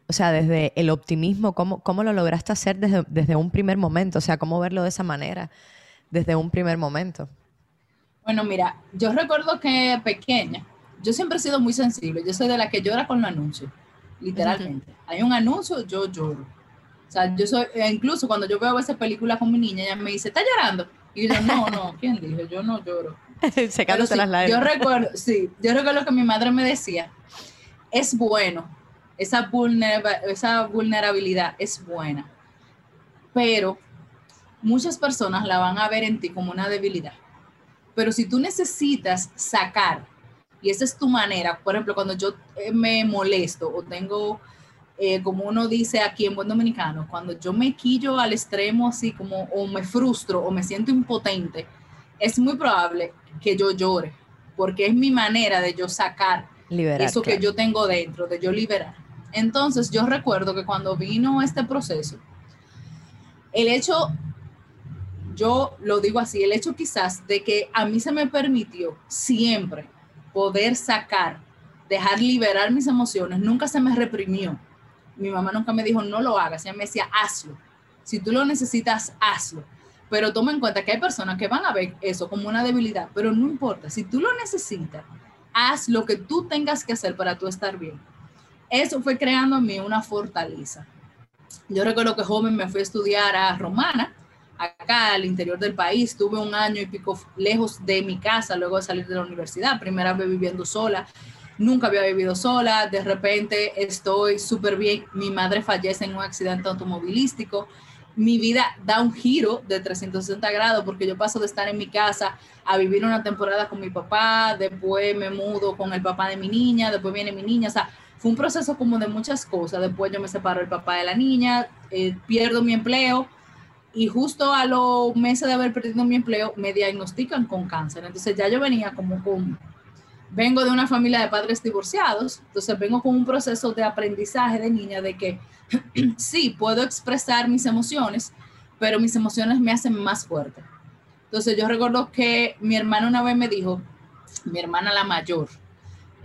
o sea, desde el optimismo, ¿cómo, cómo lo lograste hacer desde, desde un primer momento? O sea, ¿cómo verlo de esa manera, desde un primer momento? Bueno, mira, yo recuerdo que pequeña, yo siempre he sido muy sensible, yo soy de la que llora con los anuncios, literalmente. Hay un anuncio, yo lloro. O sea, yo soy, e incluso cuando yo veo esa película con mi niña, ella me dice, ¿está llorando? Y yo, no, no, <laughs> ¿quién dijo? Yo no lloro. <laughs> Secándose las lágrimas. Yo recuerdo, sí, yo recuerdo que mi madre me decía, es bueno, esa, esa vulnerabilidad es buena, pero muchas personas la van a ver en ti como una debilidad. Pero si tú necesitas sacar, y esa es tu manera, por ejemplo, cuando yo eh, me molesto o tengo, eh, como uno dice aquí en buen dominicano, cuando yo me quillo al extremo así como, o me frustro o me siento impotente, es muy probable que yo llore, porque es mi manera de yo sacar eso que yo tengo dentro, de yo liberar. Entonces yo recuerdo que cuando vino este proceso, el hecho, yo lo digo así, el hecho quizás de que a mí se me permitió siempre poder sacar, dejar liberar mis emociones, nunca se me reprimió. Mi mamá nunca me dijo, no lo hagas, ella me decía, hazlo. Si tú lo necesitas, hazlo. Pero toma en cuenta que hay personas que van a ver eso como una debilidad, pero no importa, si tú lo necesitas, haz lo que tú tengas que hacer para tú estar bien. Eso fue creando en mí una fortaleza. Yo recuerdo que joven me fui a estudiar a Romana, acá al interior del país, tuve un año y pico lejos de mi casa luego de salir de la universidad, primera vez viviendo sola, nunca había vivido sola, de repente estoy súper bien, mi madre fallece en un accidente automovilístico mi vida da un giro de 360 grados porque yo paso de estar en mi casa a vivir una temporada con mi papá, después me mudo con el papá de mi niña, después viene mi niña, o sea, fue un proceso como de muchas cosas, después yo me separo del papá de la niña, eh, pierdo mi empleo y justo a los meses de haber perdido mi empleo me diagnostican con cáncer, entonces ya yo venía como con, vengo de una familia de padres divorciados, entonces vengo con un proceso de aprendizaje de niña de que <clears throat> sí, puedo expresar mis emociones, pero mis emociones me hacen más fuerte. Entonces yo recuerdo que mi hermana una vez me dijo, mi hermana la mayor,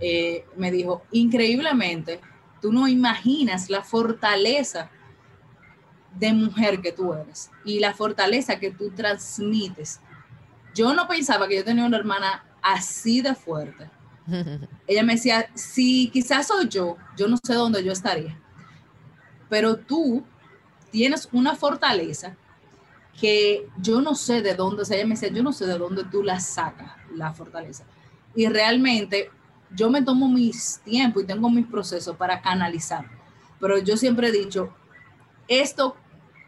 eh, me dijo, increíblemente, tú no imaginas la fortaleza de mujer que tú eres y la fortaleza que tú transmites. Yo no pensaba que yo tenía una hermana así de fuerte. Ella me decía, si quizás soy yo, yo no sé dónde yo estaría pero tú tienes una fortaleza que yo no sé de dónde, ella me decía, yo no sé de dónde tú la sacas, la fortaleza. Y realmente yo me tomo mis tiempos y tengo mis procesos para canalizar, pero yo siempre he dicho, esto,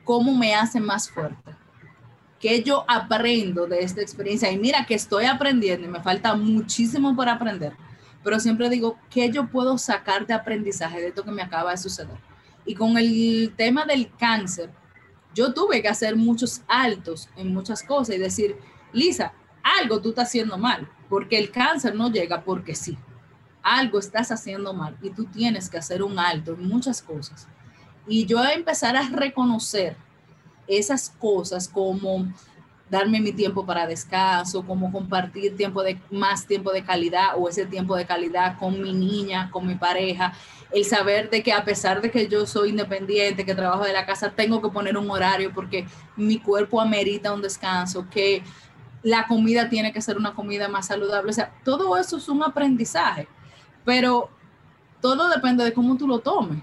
¿cómo me hace más fuerte? Que yo aprendo de esta experiencia? Y mira que estoy aprendiendo y me falta muchísimo por aprender, pero siempre digo, ¿qué yo puedo sacar de aprendizaje de esto que me acaba de suceder? Y con el tema del cáncer, yo tuve que hacer muchos altos en muchas cosas y decir, Lisa, algo tú estás haciendo mal, porque el cáncer no llega porque sí. Algo estás haciendo mal y tú tienes que hacer un alto en muchas cosas. Y yo empezar a reconocer esas cosas como darme mi tiempo para descanso, como compartir tiempo de más tiempo de calidad o ese tiempo de calidad con mi niña, con mi pareja, el saber de que a pesar de que yo soy independiente, que trabajo de la casa, tengo que poner un horario porque mi cuerpo amerita un descanso, que la comida tiene que ser una comida más saludable, o sea, todo eso es un aprendizaje, pero todo depende de cómo tú lo tomes.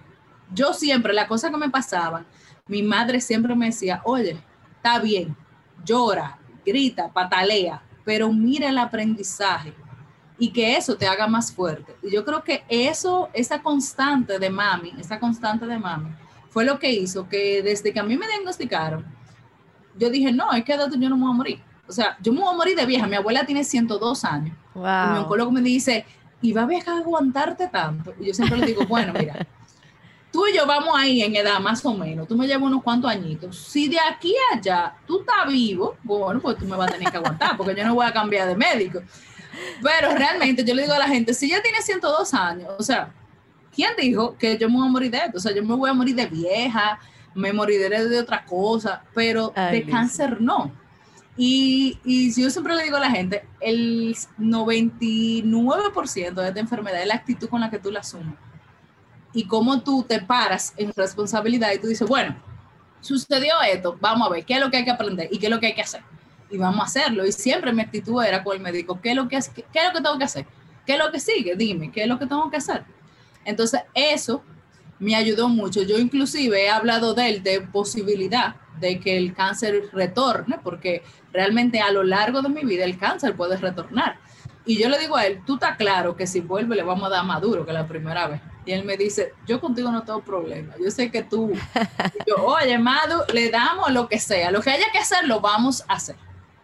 Yo siempre, la cosa que me pasaba, mi madre siempre me decía, oye, está bien, llora, grita, patalea, pero mira el aprendizaje y que eso te haga más fuerte. Y yo creo que eso, esa constante de mami, esa constante de mami, fue lo que hizo que desde que a mí me diagnosticaron, yo dije, no, es que yo no me voy a morir. O sea, yo me voy a morir de vieja. Mi abuela tiene 102 años. Y mi oncólogo me dice, ¿y va a dejar aguantarte tanto? Y yo siempre le digo, bueno, mira, tú y yo vamos ahí en edad más o menos, tú me llevas unos cuantos añitos. Si de aquí a allá tú estás vivo, bueno, pues tú me vas a tener que aguantar, porque yo no voy a cambiar de médico. Pero realmente yo le digo a la gente, si ya tiene 102 años, o sea, ¿quién dijo que yo me voy a morir de esto? O sea, yo me voy a morir de vieja, me moriré de otra cosa, pero de cáncer no. Y, y yo siempre le digo a la gente, el 99% de esta enfermedad es la actitud con la que tú la asumes y cómo tú te paras en responsabilidad y tú dices, bueno, sucedió esto, vamos a ver qué es lo que hay que aprender y qué es lo que hay que hacer. Y vamos a hacerlo. Y siempre mi actitud era con el médico, ¿qué es lo que, qué, es lo que tengo que hacer? ¿Qué es lo que sigue? Dime, ¿qué es lo que tengo que hacer? Entonces, eso me ayudó mucho. Yo inclusive he hablado de él, de posibilidad de que el cáncer retorne, porque realmente a lo largo de mi vida el cáncer puede retornar. Y yo le digo a él, tú estás claro que si vuelve le vamos a dar más duro que la primera vez. Y él me dice, yo contigo no tengo problema, yo sé que tú, yo, oye, Madu, le damos lo que sea, lo que haya que hacer, lo vamos a hacer.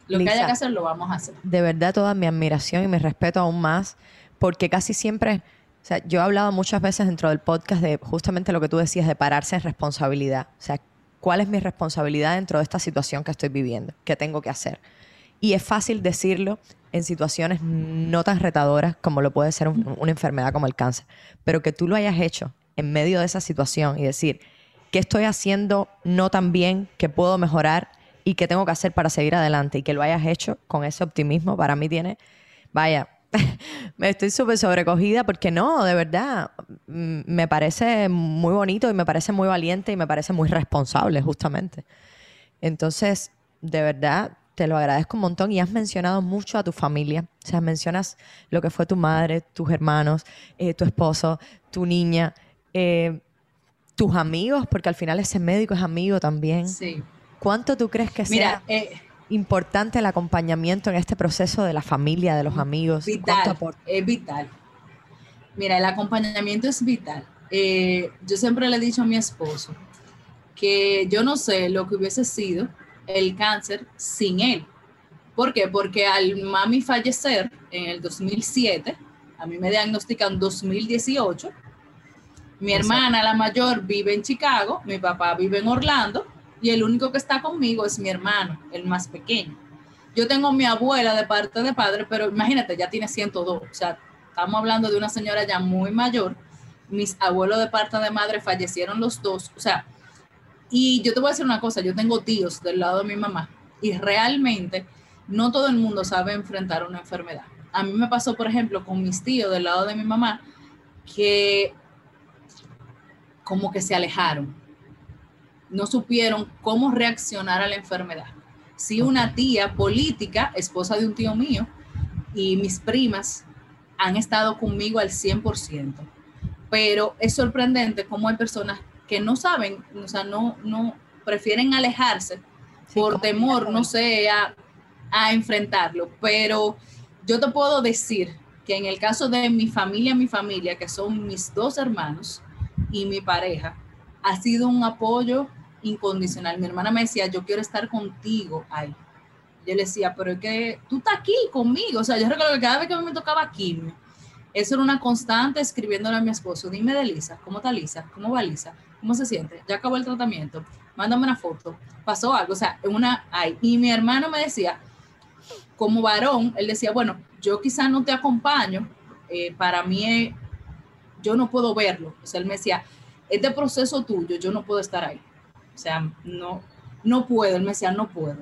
Lo que haya que hacer, lo vamos a hacer. De verdad, toda mi admiración y mi respeto aún más, porque casi siempre, o sea, yo he hablado muchas veces dentro del podcast de justamente lo que tú decías, de pararse en responsabilidad. O sea, ¿cuál es mi responsabilidad dentro de esta situación que estoy viviendo? ¿Qué tengo que hacer? Y es fácil decirlo en situaciones no tan retadoras como lo puede ser una enfermedad como el cáncer, pero que tú lo hayas hecho en medio de esa situación y decir, ¿qué estoy haciendo no tan bien, que puedo mejorar y qué tengo que hacer para seguir adelante? Y que lo hayas hecho con ese optimismo, para mí tiene, vaya, <laughs> me estoy súper sobrecogida porque no, de verdad, mm, me parece muy bonito y me parece muy valiente y me parece muy responsable justamente. Entonces, de verdad, te lo agradezco un montón y has mencionado mucho a tu familia. O sea, mencionas lo que fue tu madre, tus hermanos, eh, tu esposo, tu niña, eh, tus amigos, porque al final ese médico es amigo también. Sí. ¿Cuánto tú crees que sea eh, importante el acompañamiento en este proceso de la familia, de los amigos? Vital, es vital. Mira, el acompañamiento es vital. yo siempre le he dicho a mi esposo, que yo no sé lo que hubiese sido el cáncer sin él. ¿Por qué? Porque al mami fallecer en el 2007, a mí me diagnostican 2018, mi hermana, la mayor, vive en Chicago, mi papá vive en Orlando y el único que está conmigo es mi hermano, el más pequeño. Yo tengo mi abuela de parte de padre, pero imagínate, ya tiene 102, o sea, estamos hablando de una señora ya muy mayor. Mis abuelos de parte de madre fallecieron los dos, o sea, y yo te voy a decir una cosa, yo tengo tíos del lado de mi mamá y realmente no todo el mundo sabe enfrentar una enfermedad. A mí me pasó, por ejemplo, con mis tíos del lado de mi mamá, que como que se alejaron, no supieron cómo reaccionar a la enfermedad. Si una tía política, esposa de un tío mío, y mis primas han estado conmigo al 100%, pero es sorprendente cómo hay personas que no saben, o sea, no, no prefieren alejarse por temor, no sé, a, a enfrentarlo. Pero yo te puedo decir que en el caso de mi familia, mi familia, que son mis dos hermanos y mi pareja, ha sido un apoyo incondicional. Mi hermana me decía, yo quiero estar contigo ahí. Yo le decía, pero es que tú estás aquí conmigo. O sea, yo recuerdo que cada vez que a mí me tocaba quimio, eso era una constante escribiéndole a mi esposo, dime de Lisa, ¿cómo está Lisa? ¿Cómo va Lisa? ¿Cómo se siente? ¿Ya acabó el tratamiento? Mándame una foto. ¿Pasó algo? O sea, una ay. Y mi hermano me decía, como varón, él decía, bueno, yo quizás no te acompaño, eh, para mí eh, yo no puedo verlo. O sea, él me decía, este proceso tuyo, yo no puedo estar ahí. O sea, no, no puedo. Él me decía, no puedo.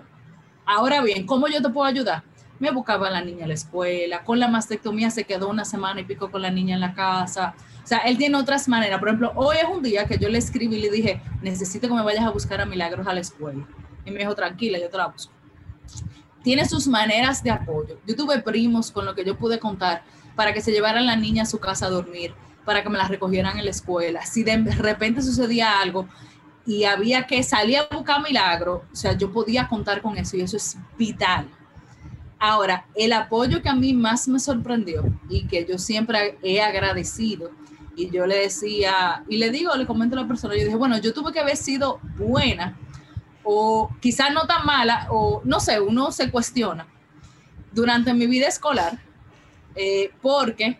Ahora bien, ¿cómo yo te puedo ayudar? Me buscaba a la niña a la escuela, con la mastectomía se quedó una semana y pico con la niña en la casa. O sea, él tiene otras maneras. Por ejemplo, hoy es un día que yo le escribí y le dije, necesito que me vayas a buscar a Milagros a la escuela. Y me dijo, tranquila, yo te la busco tiene sus maneras de apoyo. Yo tuve primos con lo que yo pude contar para que se llevaran la niña a su casa a dormir, para que me la recogieran en la escuela. Si de repente sucedía algo y había que salir a buscar milagro, o sea, yo podía contar con eso y eso es vital. Ahora, el apoyo que a mí más me sorprendió y que yo siempre he agradecido, y yo le decía, y le digo, le comento a la persona, yo dije, bueno, yo tuve que haber sido buena o quizás no tan mala, o no sé, uno se cuestiona durante mi vida escolar, eh, porque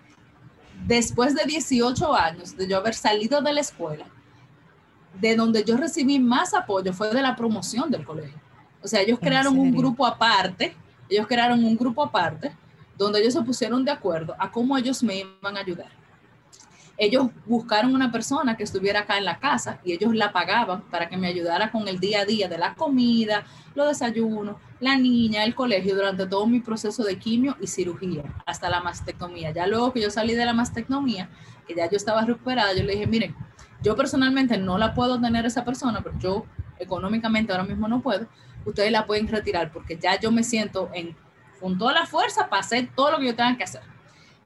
después de 18 años de yo haber salido de la escuela, de donde yo recibí más apoyo fue de la promoción del colegio. O sea, ellos crearon un grupo aparte, ellos crearon un grupo aparte, donde ellos se pusieron de acuerdo a cómo ellos me iban a ayudar ellos buscaron una persona que estuviera acá en la casa y ellos la pagaban para que me ayudara con el día a día de la comida, los desayunos, la niña, el colegio, durante todo mi proceso de quimio y cirugía, hasta la mastectomía. Ya luego que yo salí de la mastectomía, que ya yo estaba recuperada, yo le dije, miren, yo personalmente no la puedo tener esa persona, pero yo económicamente ahora mismo no puedo, ustedes la pueden retirar porque ya yo me siento en, con toda la fuerza para hacer todo lo que yo tenga que hacer.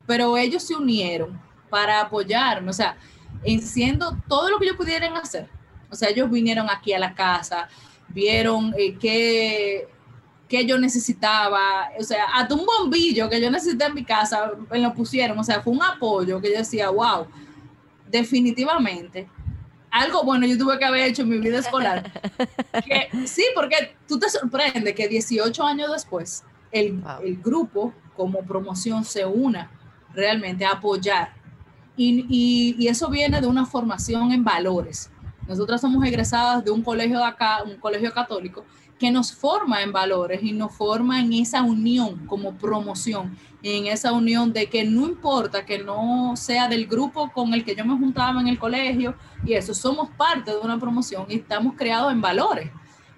Pero ellos se unieron para apoyarme, o sea, enciendo todo lo que ellos pudieran hacer. O sea, ellos vinieron aquí a la casa, vieron eh, qué, yo necesitaba, o sea, hasta un bombillo que yo necesité en mi casa, me lo pusieron, o sea, fue un apoyo que yo decía, wow, definitivamente. Algo bueno yo tuve que haber hecho en mi vida escolar. sí, porque tú te sorprendes que 18 años después el, el grupo como promoción se una realmente a apoyar y, eso viene de una formación en valores. Nosotras somos egresadas de un colegio de acá, un colegio católico, que nos forma en valores y nos forma en esa unión como promoción, en esa unión de que no importa que no sea del grupo con el que yo me juntaba en el colegio y eso, somos parte de una promoción y estamos creados en valores.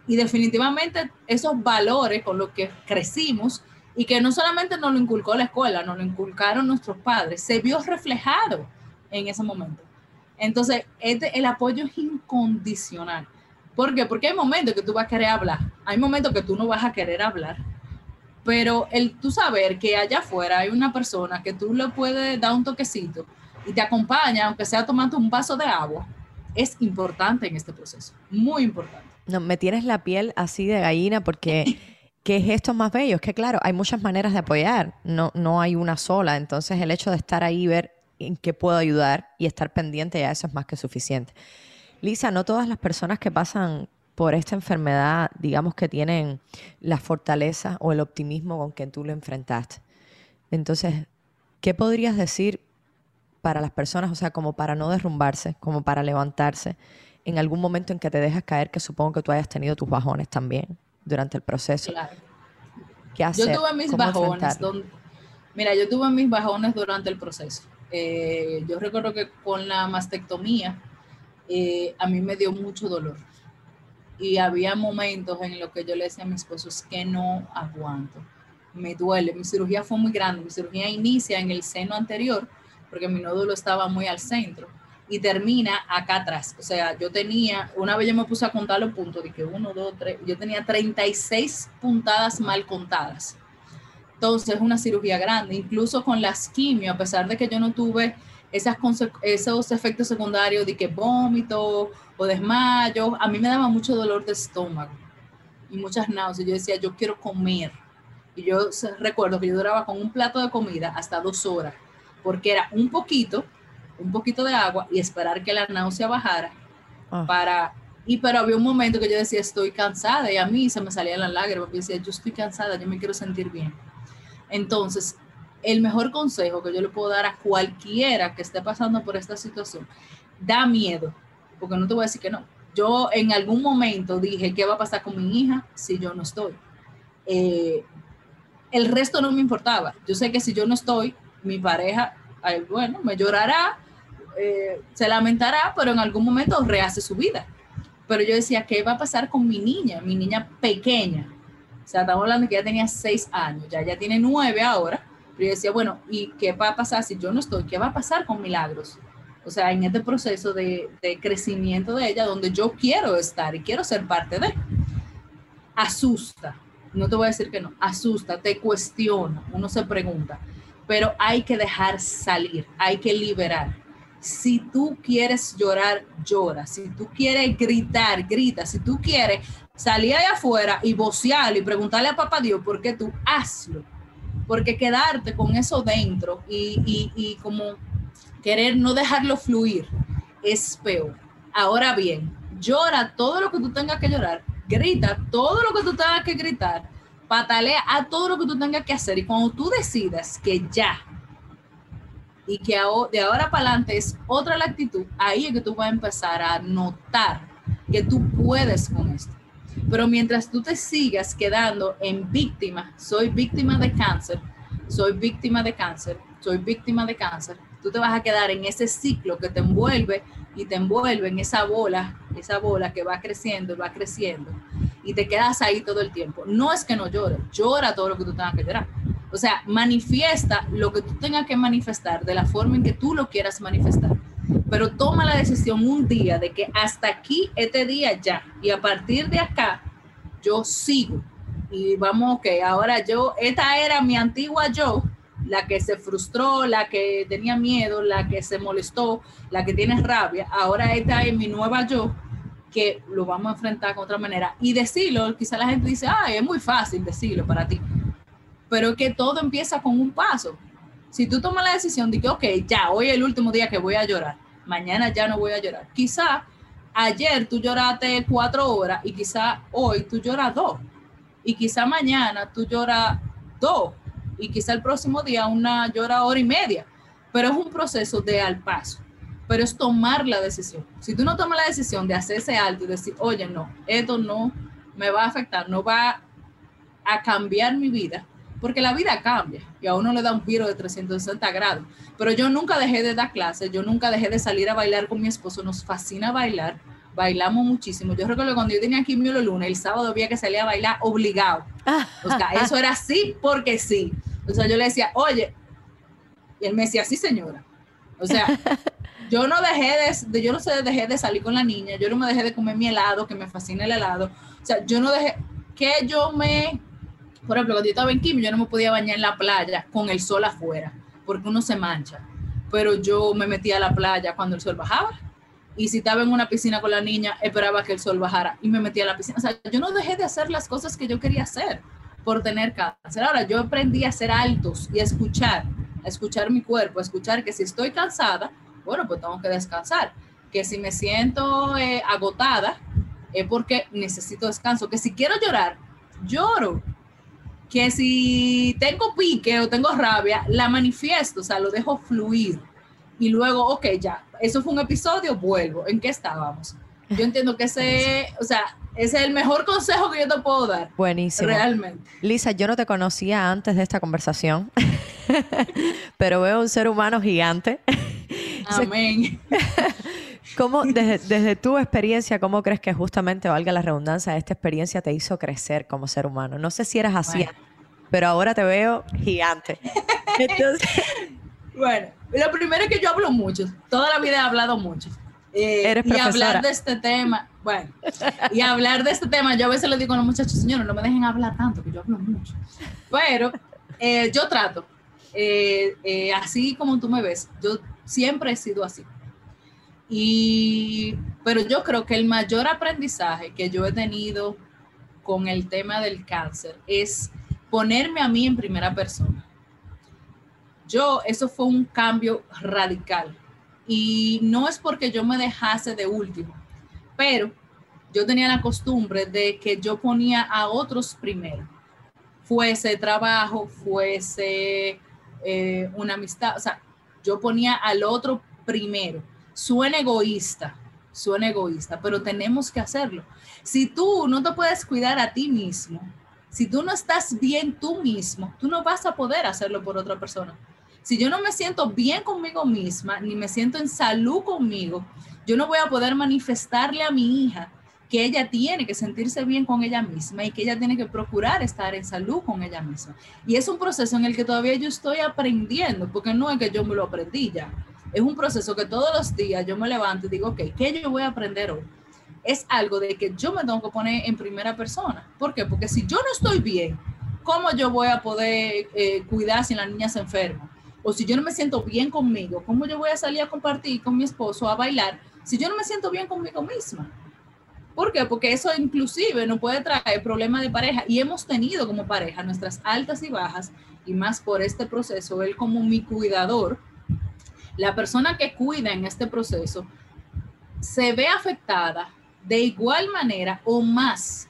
Y definitivamente esos valores con los que crecimos y que no solamente nos lo inculcó la escuela, nos lo inculcaron nuestros padres, se vio reflejado en ese momento. Entonces, este, el apoyo es incondicional. ¿Por qué? Porque hay momentos que tú vas a querer hablar, hay momentos que tú no vas a querer hablar, pero el tú saber que allá afuera hay una persona que tú le puedes dar un toquecito y te acompaña, aunque sea tomando un vaso de agua, es importante en este proceso, muy importante. No, me tienes la piel así de gallina porque <laughs> ¿Qué es esto más bello? Es que, claro, hay muchas maneras de apoyar, no, no hay una sola. Entonces, el hecho de estar ahí, ver en qué puedo ayudar y estar pendiente, ya eso es más que suficiente. Lisa, no todas las personas que pasan por esta enfermedad, digamos que tienen la fortaleza o el optimismo con que tú lo enfrentaste. Entonces, ¿qué podrías decir para las personas, o sea, como para no derrumbarse, como para levantarse en algún momento en que te dejas caer, que supongo que tú hayas tenido tus bajones también durante el proceso? Claro. ¿Qué hacer? Yo tuve mis bajones. mira, yo tuve mis bajones durante el proceso. Eh, yo recuerdo que con la mastectomía eh, a mí me dio mucho dolor. Y había momentos en los que yo le decía a mi esposo, es que no aguanto, me duele. Mi cirugía fue muy grande, mi cirugía inicia en el seno anterior, porque mi nódulo estaba muy al centro, y termina acá atrás. O sea, yo tenía, una vez yo me puse a contar los puntos, dije uno, dos, tres, yo tenía 36 puntadas mal contadas. Entonces, es una cirugía grande, incluso con las quimio, a pesar de que yo no tuve esas esos efectos secundarios de que vómito o desmayo, a mí me daba mucho dolor de estómago y muchas náuseas. Yo decía, yo quiero comer. Y yo recuerdo que yo duraba con un plato de comida hasta dos horas, porque era un poquito, un poquito de agua y esperar que la náusea bajara ah. para... Y pero había un momento que yo decía, estoy cansada y a mí se me salían las lágrimas. Yo decía, yo estoy cansada, yo me quiero sentir bien. Entonces, el mejor consejo que yo le puedo dar a cualquiera que esté pasando por esta situación, da miedo, porque no te voy a decir que no. Yo en algún momento dije, ¿qué va a pasar con mi hija si yo no estoy? Eh, el resto no me importaba. Yo sé que si yo no estoy, mi pareja, bueno, me llorará, eh, se lamentará, pero en algún momento rehace su vida. Pero yo decía, ¿qué va a pasar con mi niña, mi niña pequeña? O sea, estamos hablando que ya tenía seis años, ya ya tiene nueve ahora. Pero yo decía, bueno, ¿y qué va a pasar si yo no estoy? ¿Qué va a pasar con Milagros? O sea, en este proceso de, crecimiento de ella, donde yo quiero estar y quiero ser parte de. Asusta, no te voy a decir que no, asusta, te cuestiona, uno se pregunta, pero hay que dejar salir, hay que liberar. Si tú quieres llorar, llora. Si tú quieres gritar, grita. Si tú quieres salir allá afuera y vocear y preguntarle a papá Dios por qué tú hazlo porque quedarte con eso dentro y, como querer no dejarlo fluir es peor. Ahora bien, llora todo lo que tú tengas que llorar, grita todo lo que tú tengas que gritar, patalea a todo lo que tú tengas que hacer y cuando tú decidas que ya y que de ahora para adelante es otra la actitud, ahí es que tú vas a empezar a notar que tú puedes con esto. Pero mientras tú te sigas quedando en víctima, soy víctima de cáncer, soy víctima de cáncer, soy víctima de cáncer, tú te vas a quedar en ese ciclo que te envuelve y te envuelve en esa bola, esa bola que va creciendo y va creciendo y te quedas ahí todo el tiempo. No es que no llores, llora todo lo que tú tengas que llorar. O sea, manifiesta lo que tú tengas que manifestar de la forma en que tú lo quieras manifestar pero toma la decisión un día de que hasta aquí, este día ya, y a partir de acá, yo sigo. Y vamos, ok, ahora yo, esta era mi antigua yo, la que se frustró, la que tenía miedo, la que se molestó, la que tiene rabia, ahora esta es mi nueva yo, que lo vamos a enfrentar con otra manera. Y decirlo, quizá la gente dice, ay, es muy fácil decirlo para ti, pero que todo empieza con un paso. Si tú tomas la decisión de que, ok, ya, hoy es el último día que voy a llorar, mañana ya no voy a llorar. Quizá ayer tú lloraste cuatro horas y quizá hoy tú lloras dos. Y quizá mañana tú lloras dos. Y quizá el próximo día una llora hora y media. Pero es un proceso de al paso. Pero es tomar la decisión. Si tú no tomas la decisión de hacerse alto y decir, oye, no, esto no me va a afectar, no va a cambiar mi vida, porque la vida cambia y a uno le da un giro de 360 grados. Pero yo nunca dejé de dar clases, yo nunca dejé de salir a bailar con mi esposo, nos fascina bailar, bailamos muchísimo. Yo recuerdo cuando yo tenía quimio los lunes, el sábado había que salir a bailar obligado. O sea, eso era así porque sí. O sea, yo le decía, oye, y él me decía, sí señora. O sea, <laughs> yo no dejé de, yo no sé, dejé de salir con la niña, yo no me dejé de comer mi helado, que me fascina el helado. O sea, yo no dejé, que yo me por ejemplo, cuando yo estaba en Kim, yo no me podía bañar en la playa con el sol afuera, porque uno se mancha. Pero yo me metía a la playa cuando el sol bajaba. Y si estaba en una piscina con la niña, esperaba que el sol bajara y me metía a la piscina. O sea, yo no dejé de hacer las cosas que yo quería hacer por tener cáncer. Ahora, yo aprendí a ser altos y a escuchar, a escuchar mi cuerpo, a escuchar que si estoy cansada, bueno, pues tengo que descansar. que si me siento eh, agotada es porque necesito descanso, que si quiero llorar, lloro, que si tengo pique o tengo rabia, la manifiesto, o sea, lo dejo fluir. Y luego, ok, ya, eso fue un episodio, vuelvo. ¿En qué estábamos? Yo entiendo que ese, o sea, ese es el mejor consejo que yo te puedo dar. Buenísimo. Realmente. Lisa, yo no te conocía antes de esta conversación, <laughs> pero veo un ser humano gigante. Amén. <laughs> <laughs> ¿Cómo, desde, desde, tu experiencia, cómo crees que justamente, valga la redundancia, esta experiencia te hizo crecer como ser humano? No sé si eras así, Bueno. pero ahora te veo gigante. <laughs> Entonces, Bueno, lo primero es que yo hablo mucho. Toda la vida he hablado mucho. Eh, Eres y hablar de este tema, bueno, y hablar de este tema, yo a veces le digo a los muchachos, señores, no me dejen hablar tanto, que yo hablo mucho. Pero eh, yo trato, eh, eh, así como tú me ves, yo siempre he sido así. Y, pero yo creo que el mayor aprendizaje que yo he tenido con el tema del cáncer es ponerme a mí en primera persona. Yo, eso fue un cambio radical. Y no es porque yo me dejase de último, pero yo tenía la costumbre de que yo ponía a otros primero. Fuese trabajo, fuese eh, una amistad, o sea, yo ponía al otro primero. Suena egoísta, suena egoísta, pero tenemos que hacerlo. Si tú no te puedes cuidar a ti mismo, si tú no estás bien tú mismo, tú no vas a poder hacerlo por otra persona. Si yo no me siento bien conmigo misma, ni me siento en salud conmigo, yo no voy a poder manifestarle a mi hija que ella tiene que sentirse bien con ella misma y que ella tiene que procurar estar en salud con ella misma. Y es un proceso en el que todavía yo estoy aprendiendo, porque no es que yo me lo aprendí ya. Es un proceso que todos los días yo me levanto y digo, ok, ¿qué yo voy a aprender hoy? Es algo de que yo me tengo que poner en primera persona. ¿Por qué? Porque si yo no estoy bien, ¿cómo yo voy a poder eh, cuidar si la niña se enferma? O si yo no me siento bien conmigo, ¿cómo yo voy a salir a compartir con mi esposo a bailar si yo no me siento bien conmigo misma? ¿Por qué? Porque eso inclusive nos puede traer problemas de pareja y hemos tenido como pareja nuestras altas y bajas y más por este proceso, él como mi cuidador, la persona que cuida en este proceso se ve afectada de igual manera o más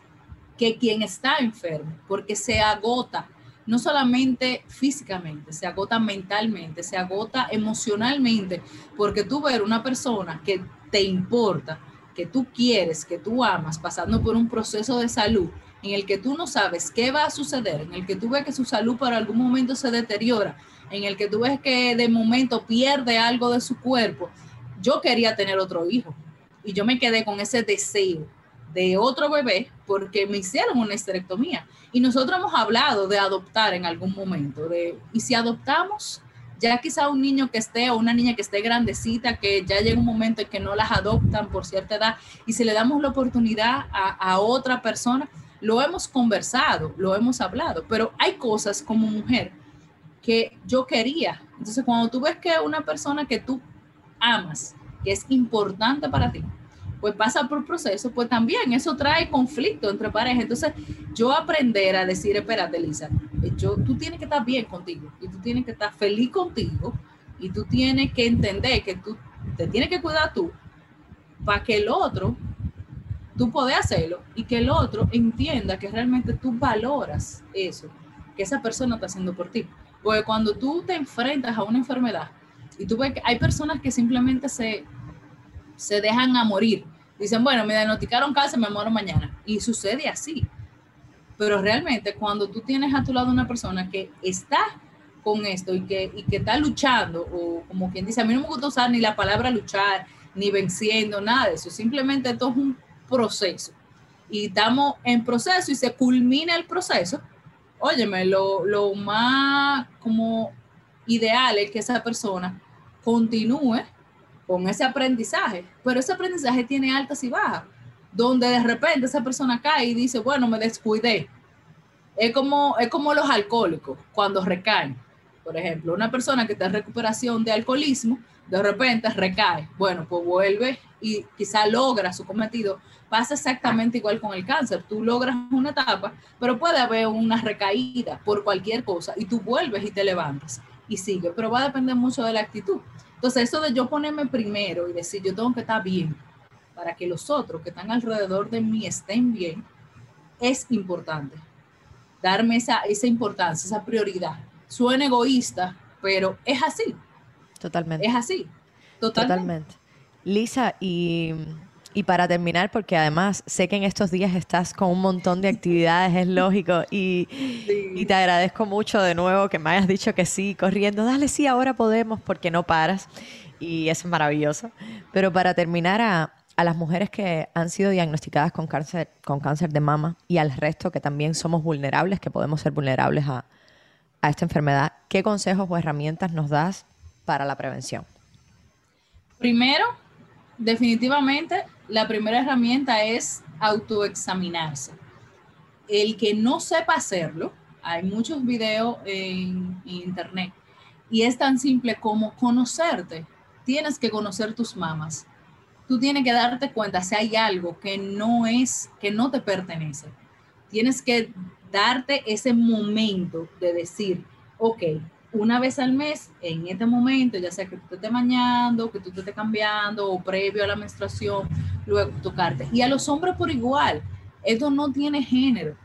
que quien está enfermo, porque se agota no solamente físicamente, se agota mentalmente, se agota emocionalmente, porque tú ver una persona que te importa, que tú quieres, que tú amas, pasando por un proceso de salud en el que tú no sabes qué va a suceder, en el que tú ves que su salud para algún momento se deteriora, en el que tú ves que de momento pierde algo de su cuerpo. Yo quería tener otro hijo y yo me quedé con ese deseo de otro bebé porque me hicieron una esterectomía. Y nosotros hemos hablado de adoptar en algún momento, de, y si adoptamos, ya quizá un niño que esté o una niña que esté grandecita, que ya llega un momento en que no las adoptan por cierta edad, y si le damos la oportunidad a, a otra persona, lo hemos conversado, lo hemos hablado, pero hay cosas como mujer que yo quería. Entonces, cuando tú ves que una persona que tú amas, que es importante para ti, pues pasa por proceso, pues también eso trae conflicto entre parejas. Entonces, yo aprender a decir, espérate, Lisa, yo, tú tienes que estar bien contigo y tú tienes que estar feliz contigo y tú tienes que entender que tú te tienes que cuidar tú para que el otro, tú puedas hacerlo y que el otro entienda que realmente tú valoras eso que esa persona está haciendo por ti. Porque cuando tú te enfrentas a una enfermedad y tú ves que hay personas que simplemente se, se dejan a morir. Dicen, bueno, me diagnosticaron cáncer, me muero mañana. Y sucede así. Pero realmente cuando tú tienes a tu lado una persona que está con esto y que, y que está luchando, o como quien dice, a mí no me gusta usar ni la palabra luchar, ni venciendo, nada de eso. Simplemente esto es un proceso. Y estamos en proceso y se culmina el proceso. Óyeme, lo, lo más como ideal es que esa persona continúe con ese aprendizaje, pero ese aprendizaje tiene altas y bajas, donde de repente esa persona cae y dice, bueno, me descuidé. Es como, es como los alcohólicos cuando recaen. Por ejemplo, una persona que está en recuperación de alcoholismo, de repente recae. Bueno, pues vuelve y quizá logra su cometido. Pasa exactamente igual con el cáncer. Tú logras una etapa, pero puede haber una recaída por cualquier cosa y tú vuelves y te levantas. y sigue, pero va a depender mucho de la actitud. Entonces, eso de yo ponerme primero y decir, yo tengo que estar bien para que los otros que están alrededor de mí estén bien, es importante. Darme esa, esa importancia, esa prioridad. Suena egoísta, pero es así. Totalmente. Es así. Totalmente. Lisa, y, para terminar, porque además sé que en estos días estás con un montón de actividades, es lógico, y, y, te agradezco mucho de nuevo que me hayas dicho que sí, corriendo, dale, sí, ahora podemos, porque no paras, y eso es maravilloso. Pero para terminar, a, a las mujeres que han sido diagnosticadas con cáncer, con cáncer de mama y al resto que también somos vulnerables, que podemos ser vulnerables a, a esta enfermedad, ¿qué consejos o herramientas nos das para la prevención? Primero, definitivamente, la primera herramienta es autoexaminarse. El que no sepa hacerlo, hay muchos videos en, internet y es tan simple como conocerte. Tienes que conocer tus mamas. Tú tienes que darte cuenta si hay algo que no es, que no te pertenece. Tienes que darte ese momento de decir, ok, una vez al mes, en este momento, ya sea que tú te estés bañando, que tú te estés cambiando o previo a la menstruación, luego tocarte. Y a los hombres por igual, esto no tiene género.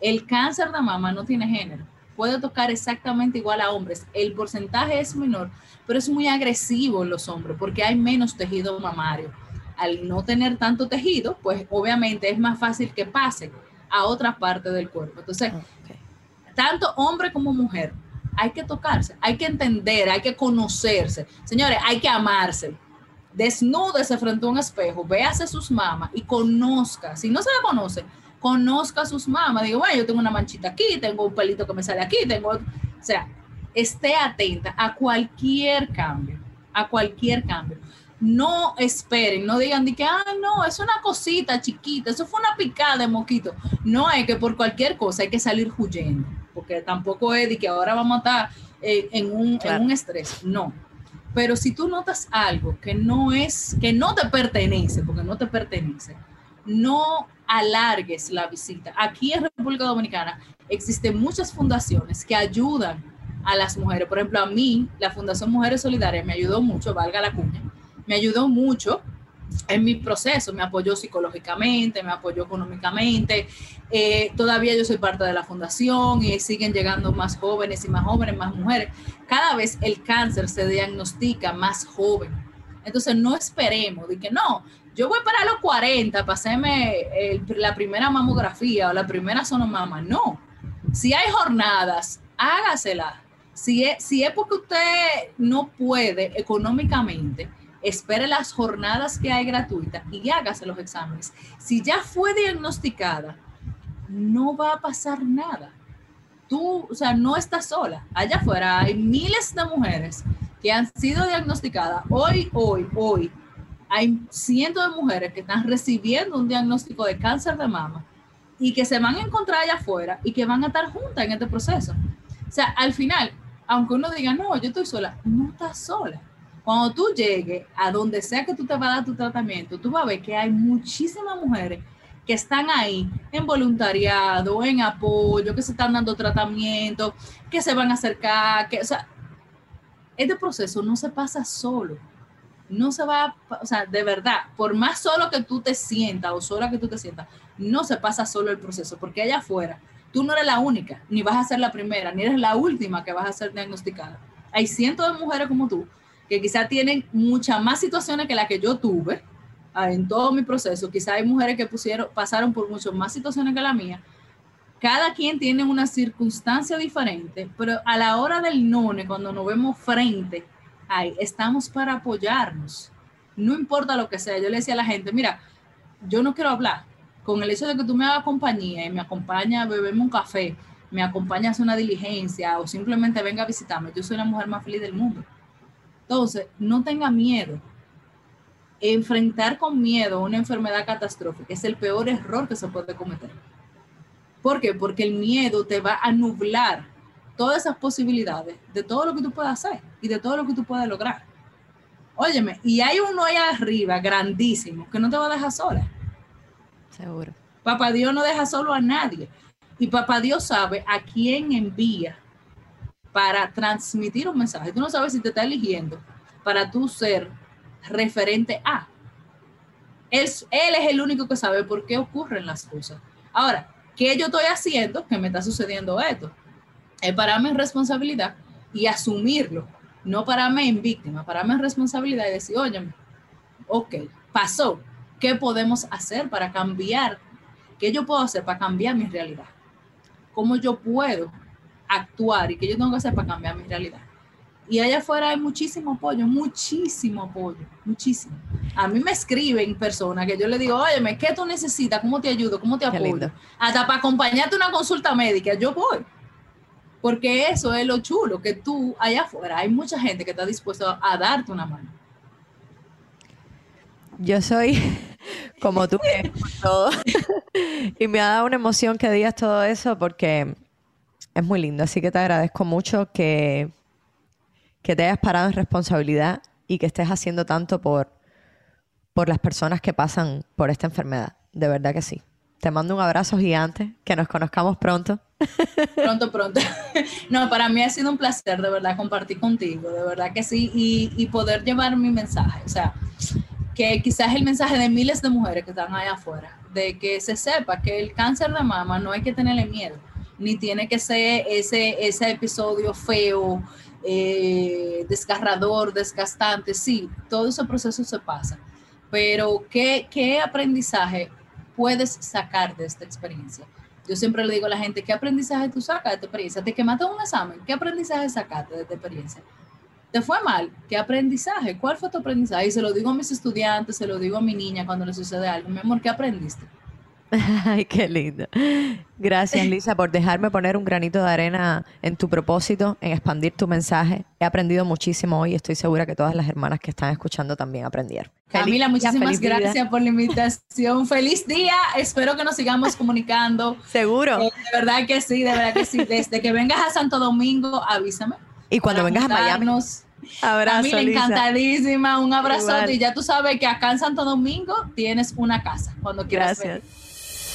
El cáncer de mama no tiene género. Puede tocar exactamente igual a hombres. El porcentaje es menor, pero es muy agresivo en los hombres porque hay menos tejido mamario. Al no tener tanto tejido, pues obviamente es más fácil que pase a otra parte del cuerpo. Entonces, tanto hombre como mujer, hay que tocarse, hay que entender, hay que conocerse. Señores, hay que amarse. Desnúdese frente a un espejo, véase sus mamas y conozca. Si no se la conoce, conozca sus mamas. Digo, bueno, yo tengo una manchita aquí, tengo un pelito que me sale aquí, tengo. O sea, esté atenta a cualquier cambio, a cualquier cambio no esperen, no digan de que, ah, no, es una cosita chiquita, eso fue una picada de moquito. No es que por cualquier cosa hay que salir huyendo, porque tampoco es de que ahora vamos a estar eh, en, un, en un estrés, no. Pero si tú notas algo que no es, que no te pertenece, porque no te pertenece, no alargues la visita. Aquí en República Dominicana existen muchas fundaciones que ayudan a las mujeres. Por ejemplo, a mí, la Fundación Mujeres Solidarias me ayudó mucho, valga la cuña, me ayudó mucho en mi proceso, me apoyó psicológicamente, me apoyó económicamente. Eh, todavía yo soy parte de la fundación y siguen llegando más jóvenes y más jóvenes, más mujeres. Cada vez el cáncer se diagnostica más joven. Entonces no esperemos de que no, yo voy para los 40 para hacerme la primera mamografía o la primera sonomama. No, si hay jornadas, hágasela. Si es, si es porque usted no puede económicamente, espere las jornadas que hay gratuitas y hágase los exámenes. Si ya fue diagnosticada, no va a pasar nada. Tú, o sea, no estás sola. Allá afuera hay miles de mujeres que han sido diagnosticadas. Hoy, hoy, hoy, hay cientos de mujeres que están recibiendo un diagnóstico de cáncer de mama y que se van a encontrar allá afuera y que van a estar juntas en este proceso. O sea, al final, aunque uno diga, no, yo estoy sola, no estás sola cuando tú llegues a donde sea que tú te vas a dar tu tratamiento, tú vas a ver que hay muchísimas mujeres que están ahí en voluntariado, en apoyo, que se están dando tratamiento, que se van a acercar, que, o sea, este proceso no se pasa solo. No se va, o sea, de verdad, por más solo que tú te sientas o sola que tú te sientas, no se pasa solo el proceso, porque allá afuera tú no eres la única, ni vas a ser la primera, ni eres la última que vas a ser diagnosticada. Hay cientos de mujeres como tú que quizá tienen muchas más situaciones que las que yo tuve ah, en todo mi proceso. Quizá hay mujeres que pusieron, pasaron por muchas más situaciones que la mía. Cada quien tiene una circunstancia diferente, pero a la hora del none, cuando nos vemos frente, ahí estamos para apoyarnos. No importa lo que sea. Yo le decía a la gente, mira, yo no quiero hablar. Con el hecho de que tú me hagas compañía y me acompañas a beberme un café, me acompañas a una diligencia o simplemente venga a visitarme, yo soy la mujer más feliz del mundo. Entonces, no tenga miedo. Enfrentar con miedo una enfermedad catastrófica es el peor error que se puede cometer. ¿Por qué? Porque el miedo te va a nublar todas esas posibilidades de todo lo que tú puedas hacer y de todo lo que tú puedas lograr. Óyeme, y hay uno allá arriba grandísimo que no te va a dejar sola. Seguro. Papá Dios no deja solo a nadie. Y papá Dios sabe a quién envía para transmitir un mensaje. Tú no sabes si te está eligiendo para tú ser referente a. Él, él es el único que sabe por qué ocurren las cosas. Ahora, ¿qué yo estoy haciendo que me está sucediendo esto? Es pararme en responsabilidad y asumirlo, no pararme en víctima, pararme en responsabilidad y decir, oye, ok, pasó, ¿qué podemos hacer para cambiar? ¿Qué yo puedo hacer para cambiar mi realidad? ¿Cómo yo puedo actuar y qué yo tengo que hacer para cambiar mi realidad? Y allá afuera hay muchísimo apoyo, muchísimo apoyo, muchísimo. A mí me escriben personas que yo le digo, oye, ¿qué tú necesitas? ¿Cómo te ayudo? ¿Cómo te apoyo? Hasta para acompañarte a una consulta médica, yo voy. Porque eso es lo chulo, que tú allá afuera hay mucha gente que está dispuesta a darte una mano. Yo soy como tú, todo. <laughs> <laughs> y me ha dado una emoción que digas todo eso porque es muy lindo. Así que te agradezco mucho que que te hayas parado en responsabilidad y que estés haciendo tanto por, por las personas que pasan por esta enfermedad. De verdad que sí. Te mando un abrazo gigante, que nos conozcamos pronto. <laughs> Pronto, pronto. <laughs> No, para mí ha sido un placer, de verdad, compartir contigo, de verdad que sí, y, y poder llevar mi mensaje. O sea, que quizás el mensaje de miles de mujeres que están allá afuera, de que se sepa que el cáncer de mama no hay que tenerle miedo, ni tiene que ser ese, ese episodio feo, eh, desgarrador, desgastante, sí, todo ese proceso se pasa, pero ¿qué, ¿qué aprendizaje puedes sacar de esta experiencia? Yo siempre le digo a la gente, ¿qué aprendizaje tú sacas de esta experiencia? Te quemaste un examen, ¿qué aprendizaje sacaste de esta experiencia? ¿Te fue mal? ¿Qué aprendizaje? ¿Cuál fue tu aprendizaje? Y se lo digo a mis estudiantes, se lo digo a mi niña cuando le sucede algo. Mi amor, ¿qué aprendiste? <laughs> Ay, qué lindo. Gracias, <laughs> Lisa, por dejarme poner un granito de arena en tu propósito, en expandir tu mensaje. He aprendido muchísimo hoy y estoy segura que todas las hermanas que están escuchando también aprendieron. Camila, muchísimas gracias por la invitación. <laughs> Feliz día. Espero que nos sigamos comunicando. Seguro. Eh, de verdad que sí, de verdad que sí. Desde que vengas a Santo Domingo, avísame. Y cuando vengas a Miami. Abrazo, Camila, encantadísima. Un abrazo. Y ya tú sabes que acá en Santo Domingo tienes una casa cuando quieras. Gracias.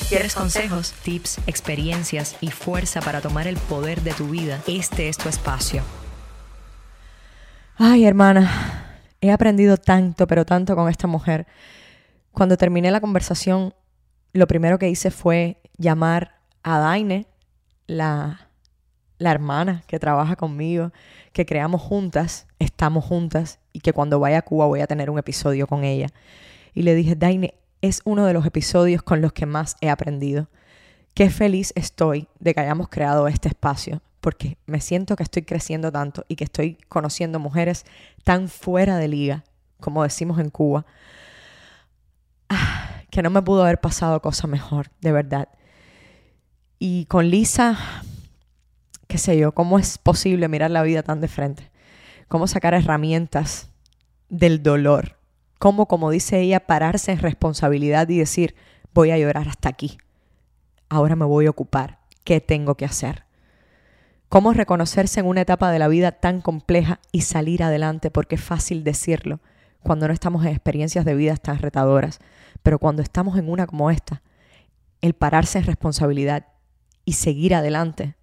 ¿Quieres consejos, tips, experiencias y fuerza para tomar el poder de tu vida? Este es tu espacio. Ay, hermana, he aprendido tanto, pero tanto con esta mujer. Cuando terminé la conversación, lo primero que hice fue llamar a Daine, la, la hermana que trabaja conmigo, que creamos juntas, estamos juntas y que cuando vaya a Cuba voy a tener un episodio con ella. Y le dije, Daine, es uno de los episodios con los que más he aprendido. Qué feliz estoy de que hayamos creado este espacio, porque me siento que estoy creciendo tanto y que estoy conociendo mujeres tan fuera de liga, como decimos en Cuba, ah, que no me pudo haber pasado cosa mejor, de verdad. Y con Lisa, qué sé yo, ¿cómo es posible mirar la vida tan de frente? ¿Cómo sacar herramientas del dolor cómo, como dice ella, pararse en responsabilidad y decir, voy a llorar hasta aquí. Ahora me voy a ocupar. ¿Qué tengo que hacer? Cómo reconocerse en una etapa de la vida tan compleja y salir adelante, porque es fácil decirlo cuando no estamos en experiencias de vida tan retadoras, pero cuando estamos en una como esta, el pararse en responsabilidad y seguir adelante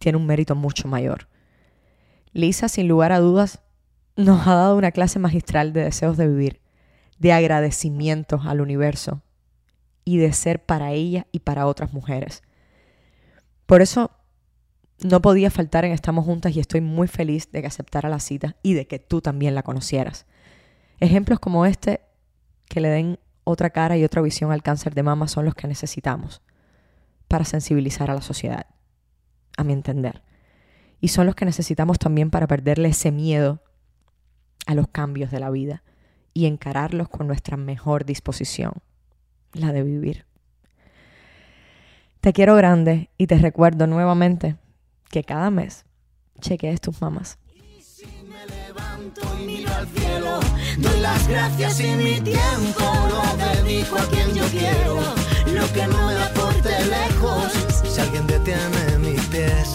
tiene un mérito mucho mayor. Lisa, sin lugar a dudas, nos ha dado una clase magistral de deseos de vivir, de agradecimiento al universo y de ser para ella y para otras mujeres. Por eso no podía faltar en Estamos Juntas y estoy muy feliz de que aceptara la cita y de que tú también la conocieras. Ejemplos como este que le den otra cara y otra visión al cáncer de mama son los que necesitamos para sensibilizar a la sociedad, a mi entender. Y son los que necesitamos también para perderle ese miedo a los cambios de la vida y encararlos con nuestra mejor disposición, la de vivir. Te quiero grande y te recuerdo nuevamente que cada mes chequees tus mamás. Y si me levanto y miro al cielo, doy las gracias y mi tiempo lo dedico a quien yo quiero. Lo que no me aporte lejos, si alguien detiene mis pies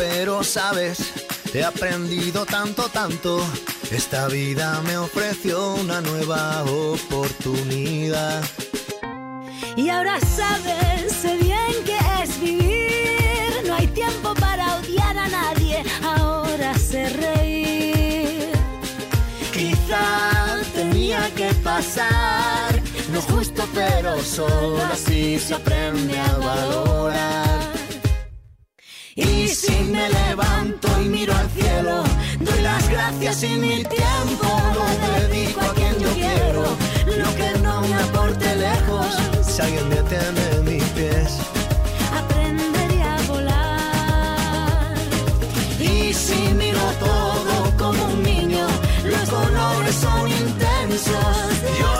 pero sabes, he aprendido tanto, tanto. Esta vida me ofreció una nueva oportunidad. Y ahora sabes, sé bien que es vivir. No hay tiempo para odiar a nadie. Ahora sé reír. Quizá tenía que pasar. No justo, pero solo así se aprende a valorar. Y si me levanto y miro al cielo, doy las gracias y mi tiempo lo dedico a quien yo quiero. Lo que no me aporte lejos, si alguien me detiene mis pies. Aprenderé a volar. Y si miro todo como un niño, los colores son intensos. Yo